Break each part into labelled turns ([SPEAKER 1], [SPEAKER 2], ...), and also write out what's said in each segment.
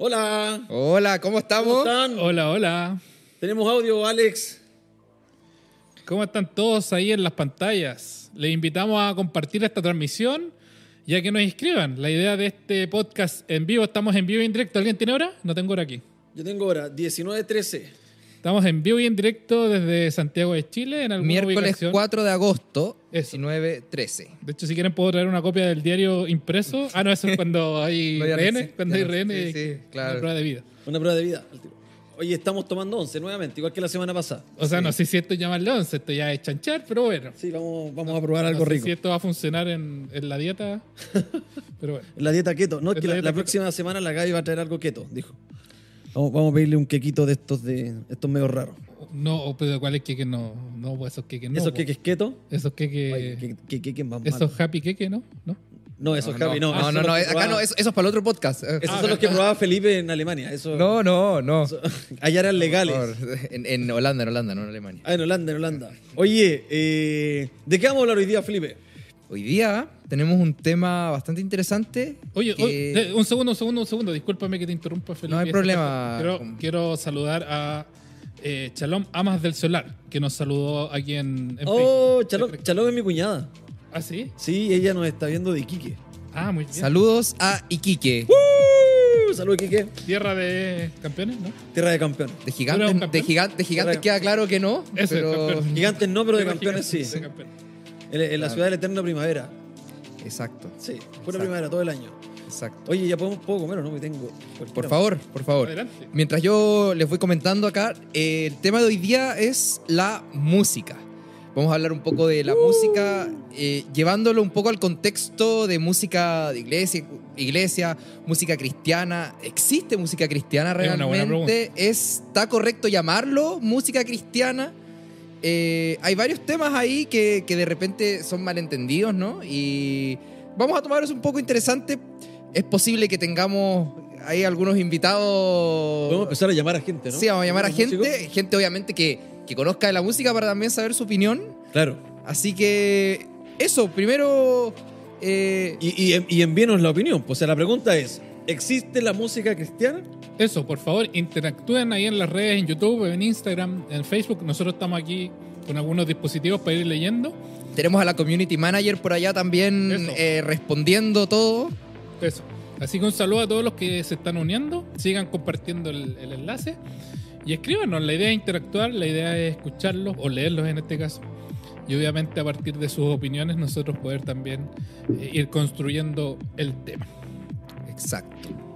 [SPEAKER 1] Hola.
[SPEAKER 2] Hola, ¿cómo estamos?
[SPEAKER 1] ¿Cómo están?
[SPEAKER 3] Hola, hola.
[SPEAKER 1] Tenemos audio, Alex.
[SPEAKER 3] ¿Cómo están todos ahí en las pantallas? Les invitamos a compartir esta transmisión y a que nos inscriban. La idea de este podcast en vivo, estamos en vivo y en directo. ¿Alguien tiene hora? No tengo hora aquí.
[SPEAKER 1] Yo tengo ahora 19.13.
[SPEAKER 3] Estamos en vivo y en directo desde Santiago de Chile en alguna
[SPEAKER 2] Miércoles
[SPEAKER 3] ubicación.
[SPEAKER 2] 4 de agosto,
[SPEAKER 3] Eso.
[SPEAKER 2] 19.13.
[SPEAKER 3] De hecho, si quieren puedo traer una copia del diario impreso. Ah, no, eso es cuando hay
[SPEAKER 2] No, ya no
[SPEAKER 3] rehenes.
[SPEAKER 2] sé,
[SPEAKER 3] Cuando
[SPEAKER 2] ya
[SPEAKER 3] hay
[SPEAKER 2] no
[SPEAKER 3] rehenes,
[SPEAKER 2] Sí, sí, claro.
[SPEAKER 3] una prueba de vida.
[SPEAKER 1] Una prueba de vida. Oye, estamos tomando 11 nuevamente, igual que la semana pasada.
[SPEAKER 3] O sea, no sé si esto llamarle once, esto ya es chanchar, pero bueno.
[SPEAKER 1] Sí, vamos, vamos a probar algo
[SPEAKER 3] no sé
[SPEAKER 1] rico.
[SPEAKER 3] si esto va a funcionar en, en la dieta, pero bueno.
[SPEAKER 1] La dieta keto. No, es
[SPEAKER 3] Es
[SPEAKER 1] que
[SPEAKER 3] la
[SPEAKER 1] la, próxima semana la Gaby va a traer algo keto, dijo. Vamos, vamos a pedirle un quequito de estos de estos medio raros.
[SPEAKER 3] No, pero ¿cuál es que no? No, pues esos queques no.
[SPEAKER 1] ¿Esos
[SPEAKER 3] po.
[SPEAKER 1] queques keto?
[SPEAKER 3] Esos queques.
[SPEAKER 1] Oye, ¿qué, qué, qué, qué más
[SPEAKER 3] Esos happy queques, ¿no? ¿No?
[SPEAKER 1] No, esos Javi, no.
[SPEAKER 2] No, no, no,
[SPEAKER 1] que
[SPEAKER 2] acá
[SPEAKER 1] probaba-
[SPEAKER 2] no, eso, eso es para el otro podcast.
[SPEAKER 1] Esos
[SPEAKER 3] Ah,
[SPEAKER 1] son los que probaba Felipe en Alemania. Eso,
[SPEAKER 2] No, no, no.
[SPEAKER 1] eso- allá eran legales.
[SPEAKER 2] Por favor. En, en Holanda, en Holanda, no en Alemania.
[SPEAKER 1] Ah, en Holanda, en Holanda. Oye, eh, ¿de qué vamos a hablar hoy día, Felipe?
[SPEAKER 2] Hoy día tenemos un tema bastante interesante.
[SPEAKER 3] Oye,
[SPEAKER 2] que-
[SPEAKER 3] oye, eh, un segundo, un segundo, un segundo. Discúlpame que te interrumpa, Felipe.
[SPEAKER 2] No hay problema.
[SPEAKER 3] Quiero, quiero saludar a eh, Chalom Amas del Solar, que nos saludó aquí en, en
[SPEAKER 1] Oh. Chalón, Chalón es mi cuñada.
[SPEAKER 3] ¿Ah, sí?
[SPEAKER 1] Sí, ella nos está viendo de Iquique.
[SPEAKER 3] Ah, muy bien.
[SPEAKER 2] Saludos a Iquique,
[SPEAKER 1] Uh, Salud, Iquique.
[SPEAKER 3] Tierra de campeones, ¿no?
[SPEAKER 1] Tierra de campeones.
[SPEAKER 2] de
[SPEAKER 3] ¿Tú eres
[SPEAKER 2] gigantes, de,
[SPEAKER 3] campeón?
[SPEAKER 2] gigan- de gigantes queda claro que no,
[SPEAKER 3] Eso,
[SPEAKER 2] pero
[SPEAKER 3] campeón.
[SPEAKER 1] Gigantes no, pero de campeones sí.
[SPEAKER 3] gigante de campeones.
[SPEAKER 1] En, en la ciudad de la eterna primavera.
[SPEAKER 2] exacto,
[SPEAKER 1] Sí, pura
[SPEAKER 2] Exacto.
[SPEAKER 1] primavera todo el año.
[SPEAKER 2] exacto.
[SPEAKER 1] Oye, ¿ya podemos, puedo comer o no? Me tengo.
[SPEAKER 2] Por favor, por favor.
[SPEAKER 3] Adelante.
[SPEAKER 2] Mientras yo les voy comentando acá, eh, el tema de hoy día es la música. Vamos a hablar un poco de la música, eh, llevándolo un poco al contexto de música de iglesia, iglesia, música cristiana. ¿Existe música cristiana
[SPEAKER 3] Es una buena
[SPEAKER 2] realmente? ¿Está correcto llamarlo música cristiana? Eh, hay varios temas ahí que, que de repente son malentendidos, ¿no? Y vamos a tomarlos un poco interesante. Es posible que tengamos ahí algunos invitados.
[SPEAKER 1] Podemos empezar a llamar a gente, ¿no?
[SPEAKER 2] Sí, vamos a llamar a
[SPEAKER 1] ¿Músicos?
[SPEAKER 2] gente, gente obviamente que, que conozca de la música para también saber su opinión.
[SPEAKER 1] Claro.
[SPEAKER 2] Así que eso, primero... eh,
[SPEAKER 1] Y, y, y envíenos la opinión. Pues, o sea, la pregunta es: ¿existe la música cristiana?
[SPEAKER 3] Eso, por favor, interactúen ahí en las redes, en YouTube, en Instagram, en Facebook. Nosotros estamos aquí con algunos dispositivos para ir leyendo.
[SPEAKER 2] tenemos a la community manager por allá también eh, respondiendo todo.
[SPEAKER 3] Eso. Así que un saludo a todos los que se están uniendo. Sigan compartiendo el, el enlace. Y escríbanos. La idea es interactuar, la idea es escucharlos o leerlos en este caso. Y obviamente a partir de sus opiniones nosotros poder también eh, ir construyendo el tema.
[SPEAKER 2] Exacto.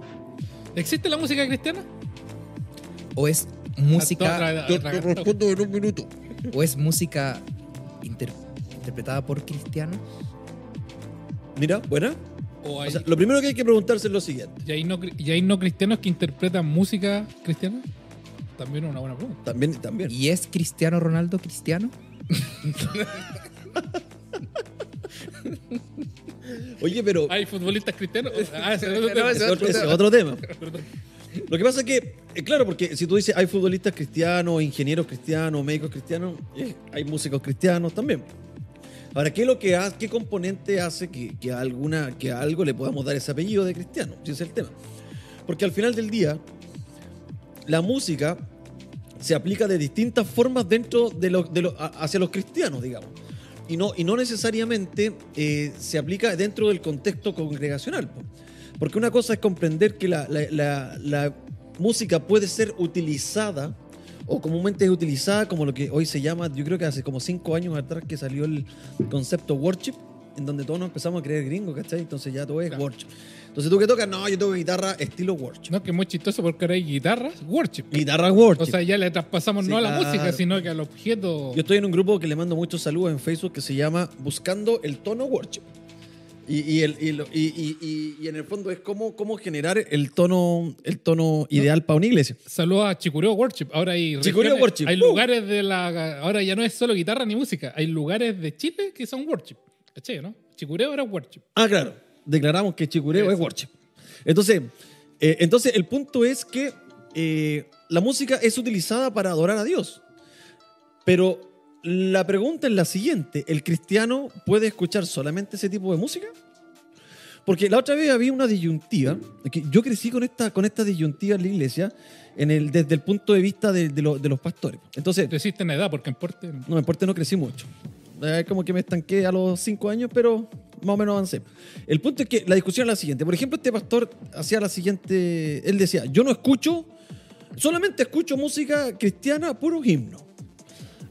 [SPEAKER 3] ¿Existe la música cristiana?
[SPEAKER 2] O es música...
[SPEAKER 1] Te, respondo en un minuto.
[SPEAKER 2] o es música inter- interpretada por cristianos.
[SPEAKER 1] Mira, buena.
[SPEAKER 3] o hay-
[SPEAKER 1] O sea, lo primero que hay que preguntarse es lo siguiente.
[SPEAKER 3] ¿Y hay, no, cri- y hay no cristianos que interpretan música cristiana? También es una buena pregunta.
[SPEAKER 1] También, también.
[SPEAKER 2] ¿Y es Cristiano Ronaldo cristiano?
[SPEAKER 1] Oye, pero
[SPEAKER 3] ¿Hay futbolistas cristianos? Ah, ese es otro
[SPEAKER 2] ese
[SPEAKER 1] otro, ese es otro tema.
[SPEAKER 3] Perdón.
[SPEAKER 1] Lo que pasa es que, eh, claro, porque si tú dices hay futbolistas cristianos, ingenieros cristianos, médicos cristianos, eh, hay músicos cristianos también. Ahora, ¿qué es lo que hace, qué componente hace que, que a alguna, que a algo le podamos dar ese apellido de cristiano? Ese es el tema. Porque al final del día, la música se aplica de distintas formas dentro de lo, de lo- hacia los cristianos, digamos. Y no, y no necesariamente eh, se aplica dentro del contexto congregacional. po. Porque una cosa es comprender que la, la- la- la música puede ser utilizada, o comúnmente es utilizada como lo que hoy se llama, yo creo que hace como cinco años atrás que salió el concepto worship, en donde todos nos empezamos a creer gringos, ¿cachai? Entonces ya todo es
[SPEAKER 3] Claro.
[SPEAKER 1] worship. Entonces tú que tocas, no, yo toco guitarra estilo worship.
[SPEAKER 3] No, que es muy chistoso porque ahora hay guitarras, worship.
[SPEAKER 1] Guitarra worship.
[SPEAKER 3] O sea, ya le traspasamos
[SPEAKER 1] Sí,
[SPEAKER 3] no a la
[SPEAKER 1] claro.
[SPEAKER 3] música, sino que al objeto.
[SPEAKER 1] Yo estoy en un grupo que le mando muchos saludos en Facebook que se llama Buscando el tono worship. Y, y el- y lo- y- y- y- y en el fondo es cómo, cómo generar el tono, el tono ideal para una iglesia.
[SPEAKER 3] Saludos a Chicureo Worship. Ahora hay
[SPEAKER 1] Chicureo
[SPEAKER 3] regiones-
[SPEAKER 1] Worship.
[SPEAKER 3] Hay
[SPEAKER 1] ¡Uh!
[SPEAKER 3] lugares de la. Ahora ya no es solo guitarra ni música. Hay lugares de Chile que son worship. ¿Cachai, no? Chicureo era worship.
[SPEAKER 1] Ah, claro. Declaramos que chicureo es worship. Entonces, eh, entonces el punto es que eh, la música es utilizada para adorar a Dios. Pero la pregunta es la siguiente: ¿el cristiano puede escuchar solamente ese tipo de música? Porque la otra vez había una disyuntiva, que yo crecí con esta, con esta disyuntiva en la iglesia, en el, desde el punto de vista de, de lo- de los pastores. Entonces,
[SPEAKER 3] Creciste en edad, porque en Porte.
[SPEAKER 1] no, en Porte no crecí mucho. Eh, como que me estanqué a los cinco años, pero más o menos avancé. El punto es que la discusión es la siguiente. Por ejemplo, este pastor hacía la siguiente... Él decía, yo no escucho, solamente escucho música cristiana, puro himno.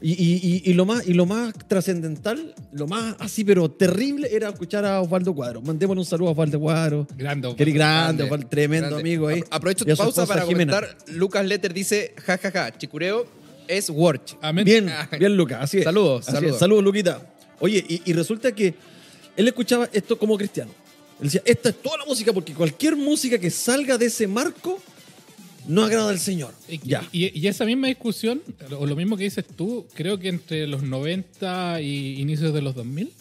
[SPEAKER 1] Y, y- y- y lo más, y lo más trascendental, lo más así, pero terrible, era escuchar a Osvaldo Cuadro. Mandémosle un saludo a Osvaldo Cuadro.
[SPEAKER 3] Grande.
[SPEAKER 1] Eres grande,
[SPEAKER 2] Grande,
[SPEAKER 1] Osvaldo, tremendo
[SPEAKER 2] grande.
[SPEAKER 1] amigo ahí.
[SPEAKER 2] Apro- Aprovecho tu pausa para
[SPEAKER 1] Jimena.
[SPEAKER 2] comentar. Lucas Letter dice, jajaja, chicureo es Worch.
[SPEAKER 3] Amén.
[SPEAKER 1] Bien, bien, Lucas. Así es.
[SPEAKER 2] Saludos,
[SPEAKER 1] Así es.
[SPEAKER 2] saludos.
[SPEAKER 1] Saludos, Luquita. Oye, y, y resulta que él escuchaba esto como cristiano. Él decía, esta es toda la música, porque cualquier música que salga de ese marco no agrada al Señor.
[SPEAKER 3] Y,
[SPEAKER 1] Ya.
[SPEAKER 3] y- y esa misma discusión, o lo mismo que dices tú, creo que entre los 90 y inicios de los 2000,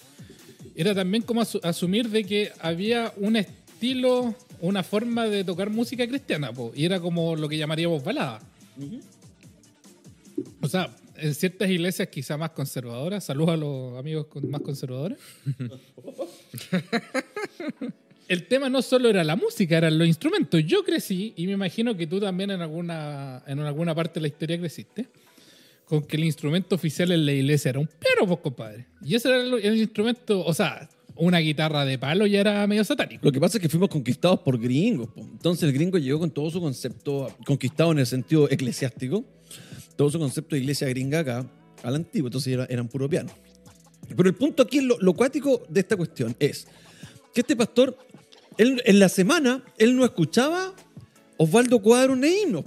[SPEAKER 3] era también como asu- asumir de que había un estilo, una forma de tocar música cristiana, po, y era como lo que llamaríamos balada. O sea, en ciertas iglesias quizá más conservadoras, saludos a los amigos más conservadores. El tema no solo era la música, eran los instrumentos. Yo crecí, y me imagino que tú también en alguna, en alguna parte de la historia creciste, con que el instrumento oficial en la iglesia era un piano, pues, compadre. Y ese era el, el instrumento, o sea, una guitarra de palo ya era medio satánico.
[SPEAKER 1] Lo que pasa es que fuimos conquistados por gringos. po. Entonces el gringo llegó con todo su concepto, conquistado en el sentido eclesiástico, todo su concepto de iglesia gringa acá, al antiguo. Entonces era- eran puro piano. Pero el punto aquí, lo, lo cuático de esta cuestión es que este pastor, él, en la semana, él no escuchaba Osvaldo Cuadro ni himnos.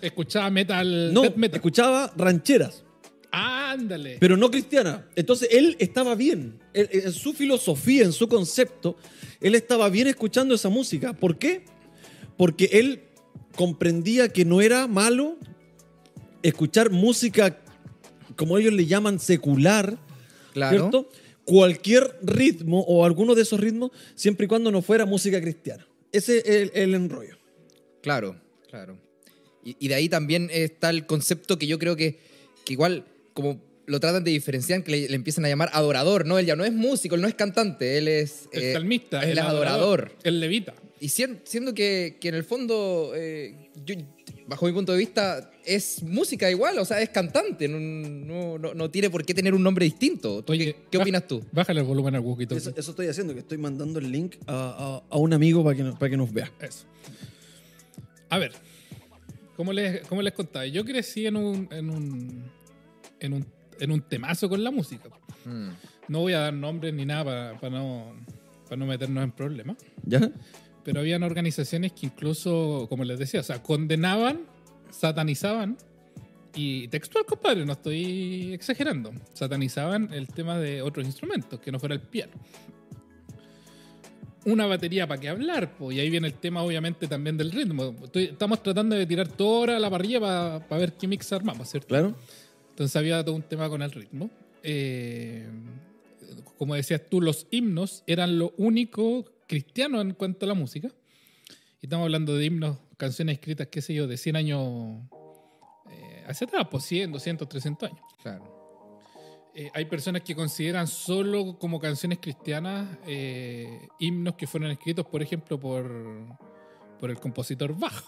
[SPEAKER 3] Escuchaba metal,
[SPEAKER 1] No,
[SPEAKER 3] metal.
[SPEAKER 1] escuchaba rancheras,
[SPEAKER 3] Ándale.
[SPEAKER 1] pero no cristianas. Entonces él estaba bien. Él- en su filosofía, en su concepto, él estaba bien escuchando esa música. ¿Por qué? Porque él comprendía que no era malo escuchar música, como ellos le llaman, secular,
[SPEAKER 2] Claro.
[SPEAKER 1] ¿cierto? Cualquier ritmo o alguno de esos ritmos, siempre y cuando no fuera música cristiana. Ese es el, el enrollo.
[SPEAKER 2] Claro, claro. Y, y de ahí también está el concepto que yo creo que, que igual, como lo tratan de diferenciar, que le, le empiezan a llamar adorador, ¿no? Él ya no es músico, él no es cantante, él es...
[SPEAKER 3] el
[SPEAKER 2] eh,
[SPEAKER 3] salmista,
[SPEAKER 2] él
[SPEAKER 3] el
[SPEAKER 2] es adorador.
[SPEAKER 3] el levita.
[SPEAKER 2] Y sien- siendo que, que en el fondo, eh, yo- bajo mi punto de vista, es música igual, o sea, es cantante, no, no, no- no tiene por qué tener un nombre distinto. ¿Tú
[SPEAKER 3] Oye,
[SPEAKER 2] ¿Qué, opinas tú?
[SPEAKER 3] Bájale el volumen al walkie
[SPEAKER 1] Eso, eso estoy haciendo, que estoy mandando el link a, a- a un amigo para que, nos- para que nos vea.
[SPEAKER 3] Eso. A ver, ¿cómo les, cómo les contaba? Yo crecí en un, en un, en un, en un temazo con la música.
[SPEAKER 2] Mm,
[SPEAKER 3] No voy a dar nombres ni nada para no, para no meternos en problemas.
[SPEAKER 1] ¿Ya?
[SPEAKER 3] Pero habían organizaciones que incluso, como les decía, o sea, condenaban, satanizaban, y textual, compadre, no estoy exagerando, satanizaban el tema de otros instrumentos, que no fuera el piano. Una batería para qué hablar, po, y ahí viene el tema obviamente también del ritmo. Estoy- estamos tratando de tirar toda a la parrilla para ver qué mix armamos, ¿cierto?
[SPEAKER 1] Claro.
[SPEAKER 3] Entonces había todo un tema con el ritmo. Eh, como decías tú, los himnos eran lo único cristiano en cuanto a la música. Y estamos hablando de himnos, canciones escritas, qué sé yo, de 100 años eh, hacia atrás, pues 100, 200, 300 años.
[SPEAKER 2] claro.
[SPEAKER 3] Eh, hay personas que consideran solo como canciones cristianas eh, himnos que fueron escritos, por ejemplo, por, por el compositor Bach.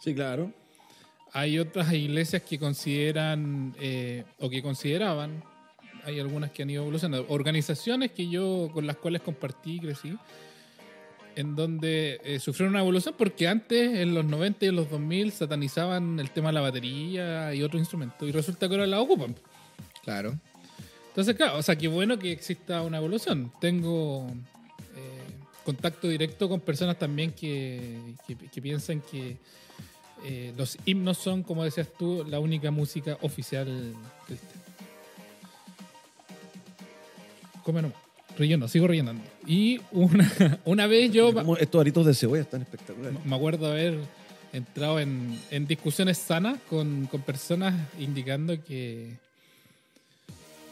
[SPEAKER 1] Sí, claro.
[SPEAKER 3] Hay otras iglesias que consideran eh, o que consideraban, hay algunas que han ido evolucionando, organizaciones que yo con las cuales compartí y crecí, en donde eh, sufrieron una evolución porque antes, en los 90 y en los 2000, satanizaban el tema de la batería y otros instrumentos y resulta que ahora la ocupan.
[SPEAKER 2] Claro.
[SPEAKER 3] Entonces, claro, o sea, qué bueno que exista una evolución. Tengo eh, contacto directo con personas también que, que- que piensan que eh, los himnos son, como decías tú, la única música oficial cristiana. Come nomás. Relleno, sigo rellenando. Y una, una vez yo
[SPEAKER 1] estos aritos de cebolla están espectaculares.
[SPEAKER 3] me acuerdo haber entrado en, en discusiones sanas con, con personas indicando que,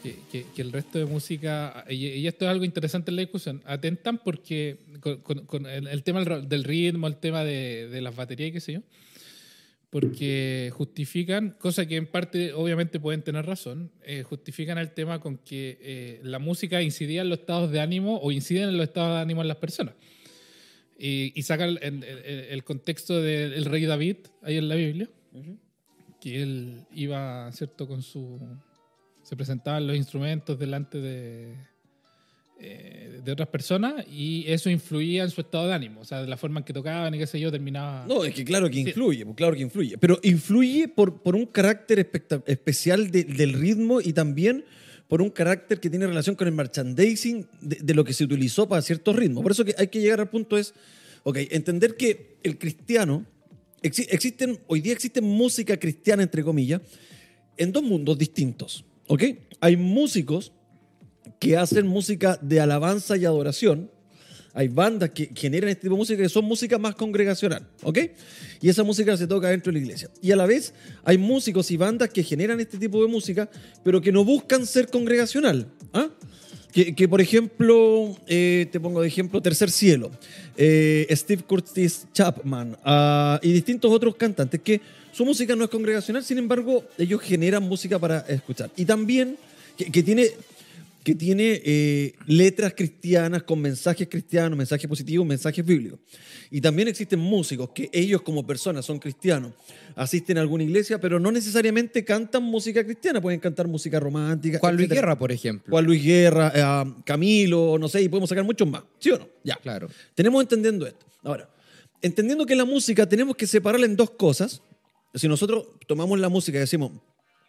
[SPEAKER 3] que, que- que el resto de música, y, y esto es algo interesante en la discusión, atentan porque con, con- con el, el tema del ritmo, el tema de, de las baterías y qué sé yo, porque justifican, cosa que en parte obviamente pueden tener razón, eh, justifican el tema con que eh, la música incidía en los estados de ánimo o incide en los estados de ánimo en las personas. Y, y sacan el, el- el contexto del rey David ahí en la Biblia, que él iba, ¿cierto?, con su... Se presentaban los instrumentos delante de, eh, de otras personas y eso influía en su estado de ánimo, o sea, de la forma en que tocaban y qué sé yo, terminaba...
[SPEAKER 1] No, es que claro que influye, pues claro que influye. Pero influye por, por un carácter especial de- del ritmo y también por un carácter que tiene relación con el merchandising de, de lo que se utilizó para ciertos ritmos. Por eso que hay que llegar al punto es, ok, entender que el cristiano, exi- existen, hoy día existe música cristiana, entre comillas, en dos mundos distintos, ¿ok? Hay músicos que hacen música de alabanza y adoración. Hay bandas que generan este tipo de música que son música más congregacional, ¿ok? Y esa música se toca dentro de la iglesia. Y a la vez hay músicos y bandas que generan este tipo de música, pero que no buscan ser congregacional. ¿ah? Que, que, por ejemplo, eh, te pongo de ejemplo Tercer Cielo, eh, Steve Curtis Chapman ah, y distintos otros cantantes que su música no es congregacional, sin embargo, ellos generan música para escuchar. Y también que, que tiene que tiene eh, letras cristianas con mensajes cristianos, mensajes positivos, mensajes bíblicos. Y también existen músicos que ellos como personas son cristianos, asisten a alguna iglesia, pero no necesariamente cantan música cristiana, pueden cantar música romántica.
[SPEAKER 2] Juan Luis
[SPEAKER 1] etcétera.
[SPEAKER 2] Guerra, por ejemplo.
[SPEAKER 1] Juan Luis Guerra, eh, Camilo, no sé, y podemos sacar muchos más. ¿Sí o no? Ya.
[SPEAKER 2] Claro.
[SPEAKER 1] Tenemos entendiendo esto. Ahora, entendiendo que la música tenemos que separarla en dos cosas. Si nosotros tomamos la música y decimos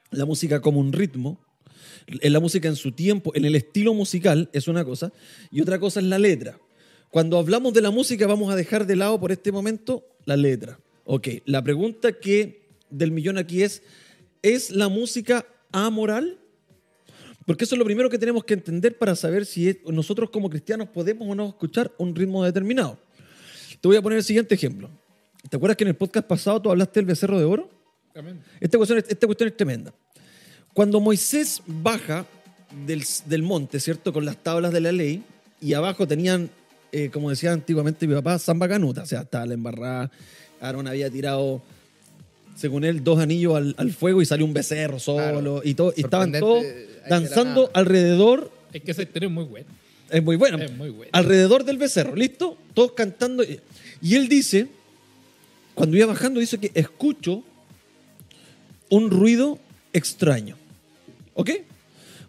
[SPEAKER 1] la música como un ritmo, en la música en su tiempo, en el estilo musical, es una cosa, y otra cosa es la letra. Cuando hablamos de la música, vamos a dejar de lado por este momento la letra. Ok, la pregunta que del millón aquí es, ¿es la música amoral? Porque eso es lo primero que tenemos que entender para saber si es- nosotros como cristianos podemos o no escuchar un ritmo determinado. Te voy a poner el siguiente ejemplo. ¿Te acuerdas que en el podcast pasado tú hablaste del becerro de oro?
[SPEAKER 3] Amén.
[SPEAKER 1] Esta cuestión, es- esta cuestión es tremenda. Cuando Moisés baja del, del monte, ¿cierto? Con las tablas de la ley, y abajo tenían, eh, como decía antiguamente mi papá, samba canuta, o sea, estaba la embarrada. Aarón había tirado, según él, dos anillos al, al fuego y salió un becerro solo,
[SPEAKER 2] Claro.
[SPEAKER 1] y, todo, y estaban todos danzando alrededor.
[SPEAKER 3] Es que esa historia es muy buena.
[SPEAKER 1] Es muy bueno.
[SPEAKER 3] Es muy buena.
[SPEAKER 1] Alrededor del becerro, ¿listo? Todos cantando. Y él dice, cuando iba bajando, dice que escucho un ruido extraño. ¿Ok?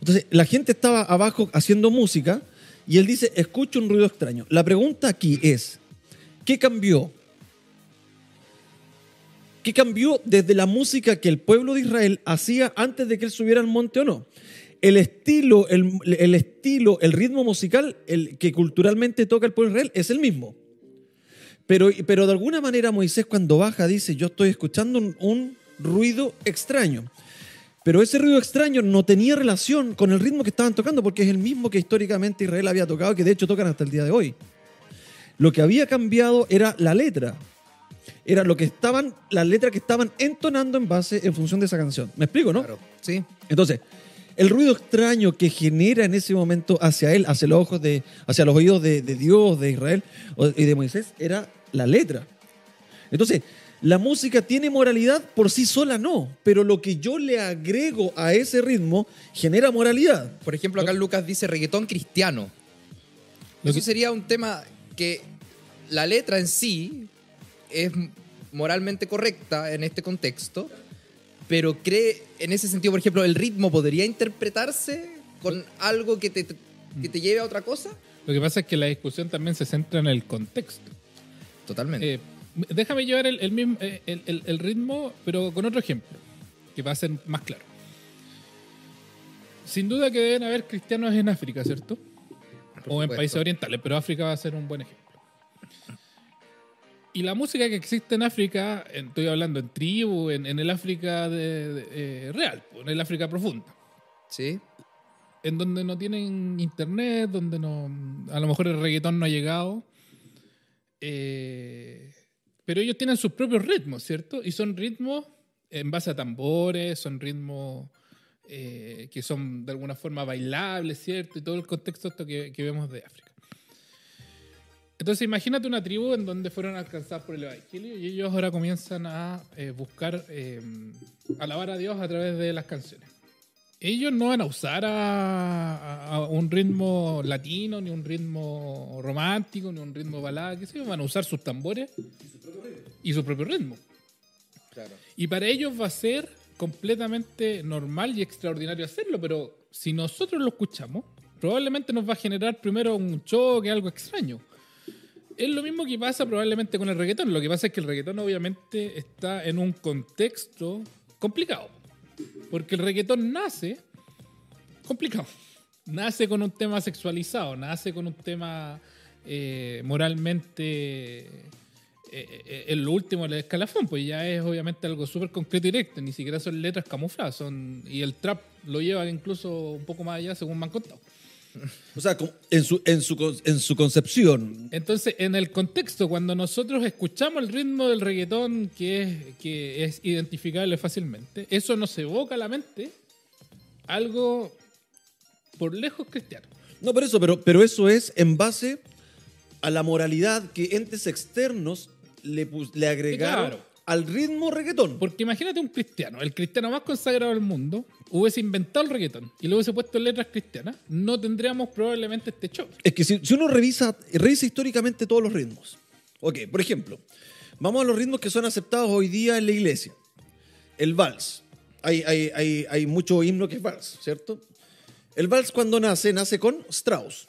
[SPEAKER 1] Entonces, la gente estaba abajo haciendo música y él dice, escucho un ruido extraño. La pregunta aquí es, ¿qué cambió? ¿Qué cambió desde la música que el pueblo de Israel hacía antes de que él subiera al monte o no? El estilo, el, estilo, el ritmo musical el que culturalmente toca el pueblo de Israel es el mismo. Pero, pero de alguna manera Moisés cuando baja dice, yo estoy escuchando un ruido extraño. Pero ese ruido extraño no tenía relación con el ritmo que estaban tocando porque es el mismo que históricamente Israel había tocado, que de hecho tocan hasta el día de hoy. Lo que había cambiado era la letra. Era lo que estaban, las letras que estaban entonando en base, en función de esa canción. ¿Me explico, no?
[SPEAKER 2] Claro. Sí.
[SPEAKER 1] Entonces, el ruido extraño que genera en ese momento hacia él, hacia los ojos de, hacia los oídos de, de Dios, de Israel y de Moisés, era la letra. Entonces, la música tiene moralidad por sí sola, no, pero lo que yo le agrego a ese ritmo genera moralidad.
[SPEAKER 2] Por ejemplo, acá Lucas dice reggaetón cristiano. Eso sería un tema que la letra en sí es moralmente correcta en este contexto, pero cree, en ese sentido, por ejemplo, el ritmo podría interpretarse con algo que te, que te lleve a otra cosa.
[SPEAKER 3] Lo que pasa es que la discusión también se centra en el contexto.
[SPEAKER 2] Totalmente.
[SPEAKER 3] Eh, déjame llevar el, el mismo, eh, el- el- ritmo, pero con otro ejemplo, que va a ser más claro. Sin duda que deben haber cristianos en África, ¿cierto?
[SPEAKER 2] Por
[SPEAKER 3] o en países orientales, pero África va a ser un buen ejemplo. Y la música que existe en África, en- estoy hablando en tribu, en, en el África de- de- eh, real, en el África profunda,
[SPEAKER 2] Sí.
[SPEAKER 3] en donde no tienen internet, donde no, a lo mejor el reggaetón no ha llegado. Eh, pero ellos tienen sus propios ritmos, ¿cierto? Y son ritmos en base a tambores, son ritmos eh, que son de alguna forma bailables, ¿cierto? Y todo el contexto que vemos de África. Entonces imagínate una tribu en donde fueron alcanzados por el Evangelio y ellos ahora comienzan a eh, buscar eh, alabar a Dios a través de las canciones. Ellos no van a usar a, a- a un ritmo latino, ni un ritmo romántico, ni un ritmo balada, qué sé yo, van a usar sus tambores y su propio ritmo.
[SPEAKER 2] Claro.
[SPEAKER 3] Y para ellos va a ser completamente normal y extraordinario hacerlo, pero si nosotros lo escuchamos, probablemente nos va a generar primero un choque, algo extraño. Es lo mismo que pasa probablemente con el reggaetón. Lo que pasa es que el reggaetón obviamente está en un contexto complicado. Porque el reggaetón nace complicado. Nace con un tema sexualizado, nace con un tema eh, moralmente eh, eh, en lo último del escalafón, pues ya es obviamente algo súper concreto y directo, ni siquiera son letras camufladas, son, y el trap lo lleva incluso un poco más allá, según me han contado.
[SPEAKER 1] O sea, en su, en su, en su concepción.
[SPEAKER 3] Entonces, en el contexto, cuando nosotros escuchamos el ritmo del reggaetón que es, que es identificable fácilmente, eso nos evoca a la mente algo por lejos cristiano.
[SPEAKER 1] No, por eso, pero, pero eso es en base a la moralidad que entes externos le, le agregaron
[SPEAKER 3] claro.
[SPEAKER 1] Al ritmo reggaetón.
[SPEAKER 3] Porque imagínate un cristiano, el cristiano más consagrado del mundo, hubiese inventado el reggaetón y lo hubiese puesto en letras cristianas, no tendríamos probablemente este shock.
[SPEAKER 1] Es que si, si uno revisa, revisa históricamente todos los ritmos. Ok, por ejemplo, vamos a los ritmos que son aceptados hoy día en la iglesia. El vals. Hay, hay, hay, hay mucho himno que es vals, ¿cierto? El vals cuando nace, nace con Strauss.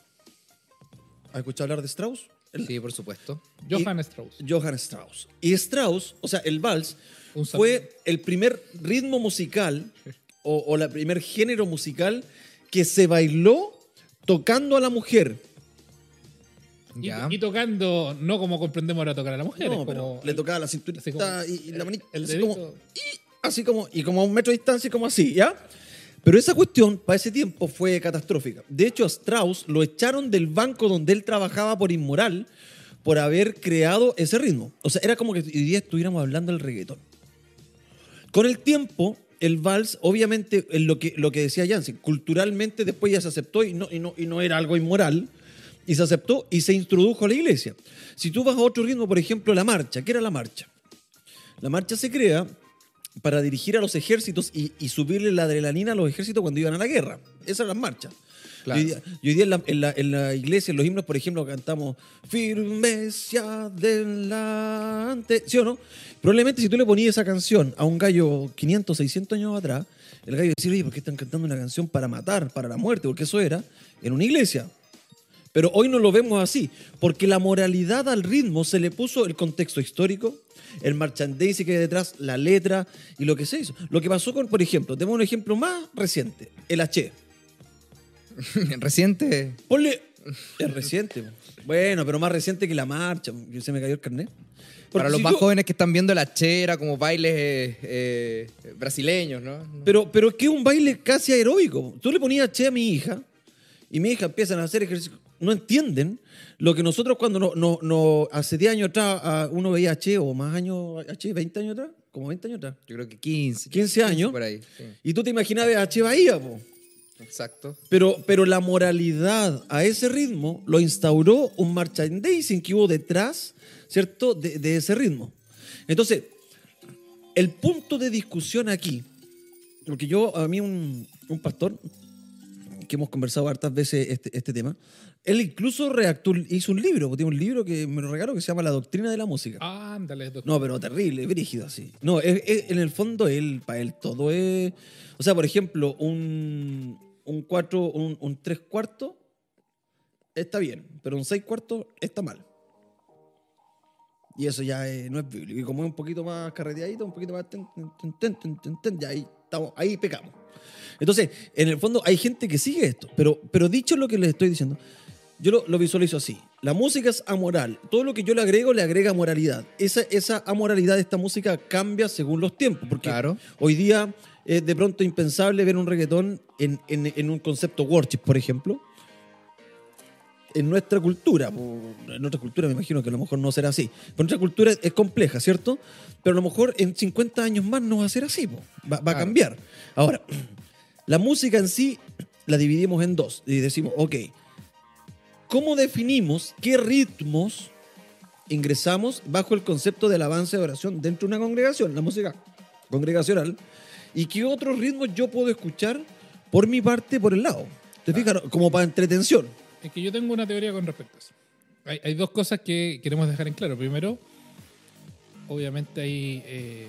[SPEAKER 1] ¿Has escuchado hablar de Strauss? El-
[SPEAKER 2] Sí, por supuesto.
[SPEAKER 3] Johann Strauss.
[SPEAKER 1] Johann Strauss. Y Strauss, o sea, el vals, fue el primer ritmo musical o, o la primer género musical que se bailó tocando a la mujer.
[SPEAKER 3] Y,
[SPEAKER 2] Ya.
[SPEAKER 3] y tocando, no como comprendemos ahora tocar a la mujer,
[SPEAKER 1] No, pero le tocaba la cinturita
[SPEAKER 3] como-
[SPEAKER 1] y, y la manita,
[SPEAKER 3] el
[SPEAKER 1] así, como, y, así como, y como a un metro de distancia, como así, ¿ya? Pero esa cuestión para ese tiempo fue catastrófica. De hecho, a Strauss lo echaron del banco donde él trabajaba por inmoral por haber creado ese ritmo. O sea, era como que hoy día estuviéramos hablando del reggaetón. Con el tiempo, el vals, obviamente, en lo que, lo que decía Jansen, culturalmente después ya se aceptó y no, y, no, y no era algo inmoral, y se aceptó y se introdujo a la iglesia. Si tú vas a otro ritmo, por ejemplo, la marcha, ¿qué era la marcha? La marcha se crea para dirigir a los ejércitos y, y subirle la adrenalina a los ejércitos cuando iban a la guerra. Esas eran las marchas.
[SPEAKER 2] Claro.
[SPEAKER 1] Y hoy día, y hoy día en, la, en la- en la iglesia, en los himnos, por ejemplo, cantamos firme hacia adelante. ¿Sí o no? Probablemente si tú le ponías esa canción a un gallo 500, 600 años atrás, el gallo decía, oye, ¿por qué están cantando una canción para matar, para la muerte? Porque eso era en una iglesia. Pero hoy no lo vemos así, porque la moralidad al ritmo se le puso el contexto histórico, el merchandising que hay detrás, la letra y lo que se hizo. Lo que pasó con, por ejemplo, tenemos un ejemplo más reciente, el H.
[SPEAKER 2] Reciente.
[SPEAKER 1] Ponle. Es reciente. Bueno, pero más reciente que la marcha. que se me cayó el carnet. Porque
[SPEAKER 2] Para los
[SPEAKER 1] si
[SPEAKER 2] más jóvenes que están viendo la chera como bailes eh, eh, brasileños, ¿no?
[SPEAKER 1] Pero, pero es que es un baile casi aeróbico. Tú le ponías che a mi hija y mi hija empiezan a hacer ejercicio. No entienden lo que nosotros cuando no, no, no- hace 10 años atrás ah, uno veía che o más años, a che, 20 años atrás, como 20 años atrás.
[SPEAKER 2] Yo creo que 15.
[SPEAKER 1] 15 años.
[SPEAKER 2] Por ahí. sí.
[SPEAKER 1] Y tú te imaginabas a Che Bahía, po.
[SPEAKER 2] Exacto.
[SPEAKER 1] Pero, pero la moralidad a ese ritmo lo instauró un merchandising que hubo detrás, ¿cierto? De, de ese ritmo. Entonces, el punto de discusión aquí, porque yo, a mí un, un pastor, que hemos conversado hartas veces este, este tema, él incluso redactó, hizo un libro, tiene un libro que me lo regaló que se llama La Doctrina de la Música.
[SPEAKER 3] Ándale, doctor.
[SPEAKER 1] No, pero terrible, brígido así. No, es- es- en el fondo él, para él todo es... O sea, por ejemplo, un, un cuatro, un, un tres cuartos está bien, pero un seis cuartos está mal. Y eso ya es- no es bíblico. Y como es un poquito más carreteadito, un poquito más... ten, ten, ten, ya ahí, estamos, ahí pecamos. Entonces, en el fondo hay gente que sigue esto, pero, pero dicho lo que les estoy diciendo, yo lo, lo visualizo así. La música es amoral. Todo lo que yo le agrego le agrega moralidad. Esa, esa amoralidad de esta música cambia según los tiempos. Porque
[SPEAKER 2] Claro.
[SPEAKER 1] hoy día es de pronto impensable ver un reggaetón en, en- en un concepto worship, por ejemplo. En nuestra cultura, en nuestra cultura me imagino que a lo mejor no será así. Pero nuestra cultura es compleja, ¿cierto? Pero a lo mejor en 50 años más no va a ser así, po. va, va a cambiar. Ahora, la música en sí la dividimos en dos y decimos, ok, ¿cómo definimos qué ritmos ingresamos bajo el concepto del avance de oración dentro de una congregación, la música congregacional? ¿Y qué otros ritmos yo puedo escuchar por mi parte, por el lado? ¿Te fijas? Como para entretención.
[SPEAKER 3] Es que yo tengo una teoría con respecto a eso. Hay, hay dos cosas que queremos dejar en claro. Primero, obviamente hay eh,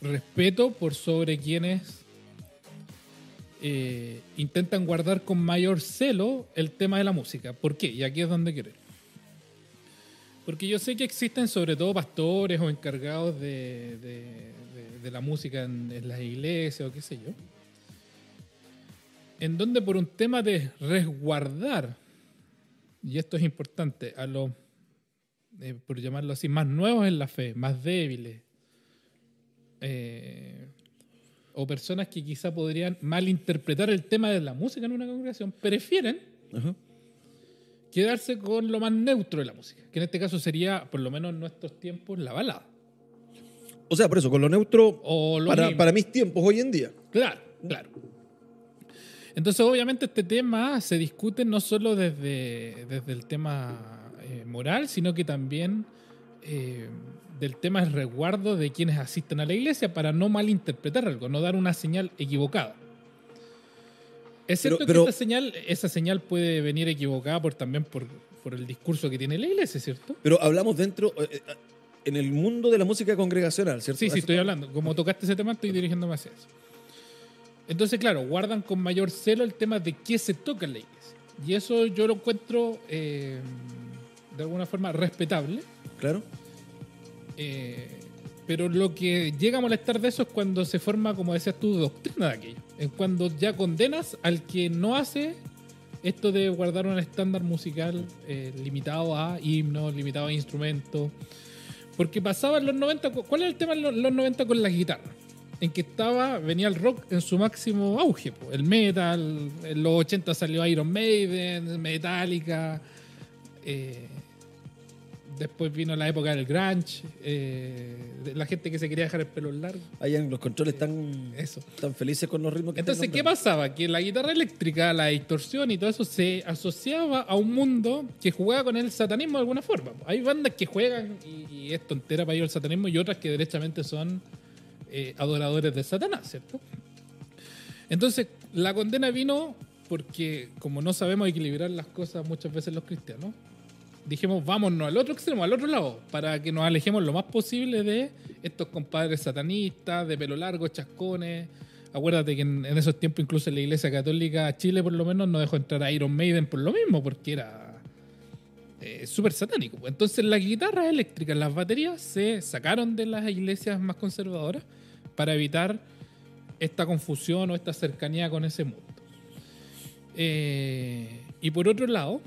[SPEAKER 3] respeto por sobre quienes eh, intentan guardar con mayor celo el tema de la música. ¿Por qué? Y aquí es donde quiero. Porque yo sé que existen sobre todo pastores o encargados de la música en, en las iglesias o qué sé yo, en donde por un tema de resguardar, y esto es importante, a los, eh, por llamarlo así, más nuevos en la fe, más débiles, eh, o personas que quizá podrían malinterpretar el tema de la música en una congregación, prefieren
[SPEAKER 1] Ajá.
[SPEAKER 3] quedarse con lo más neutro de la música, que en este caso sería, por lo menos en nuestros tiempos, la balada.
[SPEAKER 1] O sea, por eso, con lo neutro
[SPEAKER 3] O
[SPEAKER 1] para, para mis tiempos hoy en día.
[SPEAKER 3] Claro, claro. Entonces, obviamente, este tema se discute no solo desde, desde el tema eh, moral, sino que también eh, del tema del resguardo de quienes asisten a la iglesia para no malinterpretar algo, no dar una señal equivocada. Es
[SPEAKER 1] Pero-
[SPEAKER 3] cierto
[SPEAKER 1] pero-
[SPEAKER 3] que esta señal, esa señal puede venir equivocada por, también por, por el discurso que tiene la iglesia, ¿cierto?
[SPEAKER 1] Pero hablamos dentro, eh, eh, en el mundo de la música congregacional, ¿cierto?
[SPEAKER 3] Sí, sí, estoy hablando. Como tocaste ese tema, estoy dirigiéndome hacia eso. Entonces, claro, guardan con mayor celo el tema de qué se toca en la iglesia. Y eso yo lo encuentro eh, de alguna forma respetable.
[SPEAKER 1] Claro.
[SPEAKER 3] Eh, pero lo que llega a molestar de eso es cuando se forma, como decías tú, doctrina de aquello. Es cuando ya condenas al que no hace esto de guardar un estándar musical eh, limitado a himnos, limitado a instrumentos. Porque pasaba en los 90, cu- ¿cuál era el tema en los, los 90 con la guitarra? En que estaba, venía el rock en su máximo auge, el metal, en los 80 salió Iron Maiden, Metallica, eh, después vino la época del grunge, eh, de la gente que se quería dejar el pelo largo,
[SPEAKER 1] Allá en los controles están,
[SPEAKER 3] eso.
[SPEAKER 1] tan felices con los ritmos que
[SPEAKER 3] Entonces, ¿qué pasaba? Que la guitarra eléctrica, la distorsión y todo eso se asociaba a un mundo que jugaba con el satanismo de alguna forma. Hay bandas que juegan y, y es tontera para ellos el satanismo y otras que derechamente son eh, adoradores de Satanás, ¿cierto? Entonces, la condena vino porque, como no sabemos equilibrar las cosas muchas veces los cristianos, dijimos, vámonos al otro extremo, al otro lado, para que nos alejemos lo más posible de estos compadres satanistas, de pelo largo, chascones. Acuérdate que en, esos tiempos, incluso en la Iglesia Católica, Chile por lo menos, no dejó entrar a Iron Maiden por lo mismo, porque era eh, súper satánico. Entonces, las guitarras eléctricas, las baterías, se sacaron de las iglesias más conservadoras para evitar esta confusión o esta cercanía con ese mundo. Eh, y por otro lado,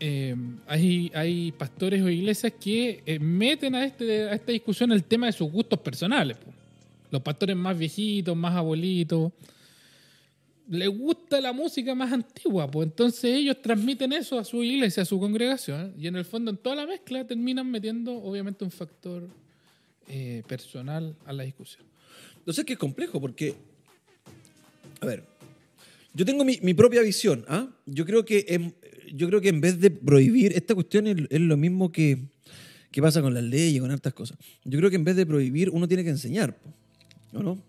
[SPEAKER 3] eh, hay, hay pastores o iglesias que eh, meten a, este, a esta discusión el tema de sus gustos personales. Los pastores más viejitos, más abuelitos, les gusta la música más antigua, pues entonces ellos transmiten eso a su iglesia, a su congregación, y en el fondo en toda la mezcla terminan metiendo obviamente un factor eh, personal a la discusión.
[SPEAKER 1] Entonces que es complejo porque, a ver, yo tengo mi, mi propia visión. ¿ah? Yo, creo que yo creo que en vez de prohibir, esta cuestión es, es lo mismo que, que pasa con las leyes y con hartas cosas. Yo creo que en vez de prohibir, uno tiene que enseñar. po, ¿O no?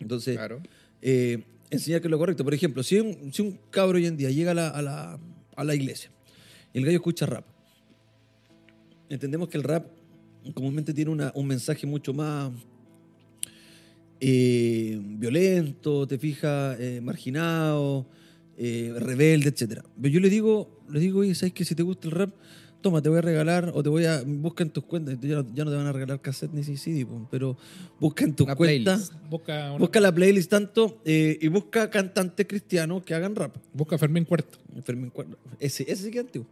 [SPEAKER 1] Entonces,
[SPEAKER 2] Claro.
[SPEAKER 1] eh, enseñar que es lo correcto. Por ejemplo, si un, si un cabro hoy en día llega a la, a la, a la iglesia y el gallo escucha rap, entendemos que el rap comúnmente tiene una- un mensaje mucho más eh, violento, te fijas, eh, marginado, eh, rebelde, etc. Pero yo le digo, le digo, oye, ¿sabes que si te gusta el rap, toma, te voy a regalar o te voy a, busca en tus cuentas, ya no, ya no te van a regalar cassette ni CD, pero busca en tus
[SPEAKER 2] Una
[SPEAKER 1] cuentas.
[SPEAKER 3] Busca, una-
[SPEAKER 1] busca la playlist tanto eh, y busca cantantes cristianos que hagan rap.
[SPEAKER 3] busca Fermín Cuarto.
[SPEAKER 1] Fermín Cuarto. Ese, ese sí que es antiguo.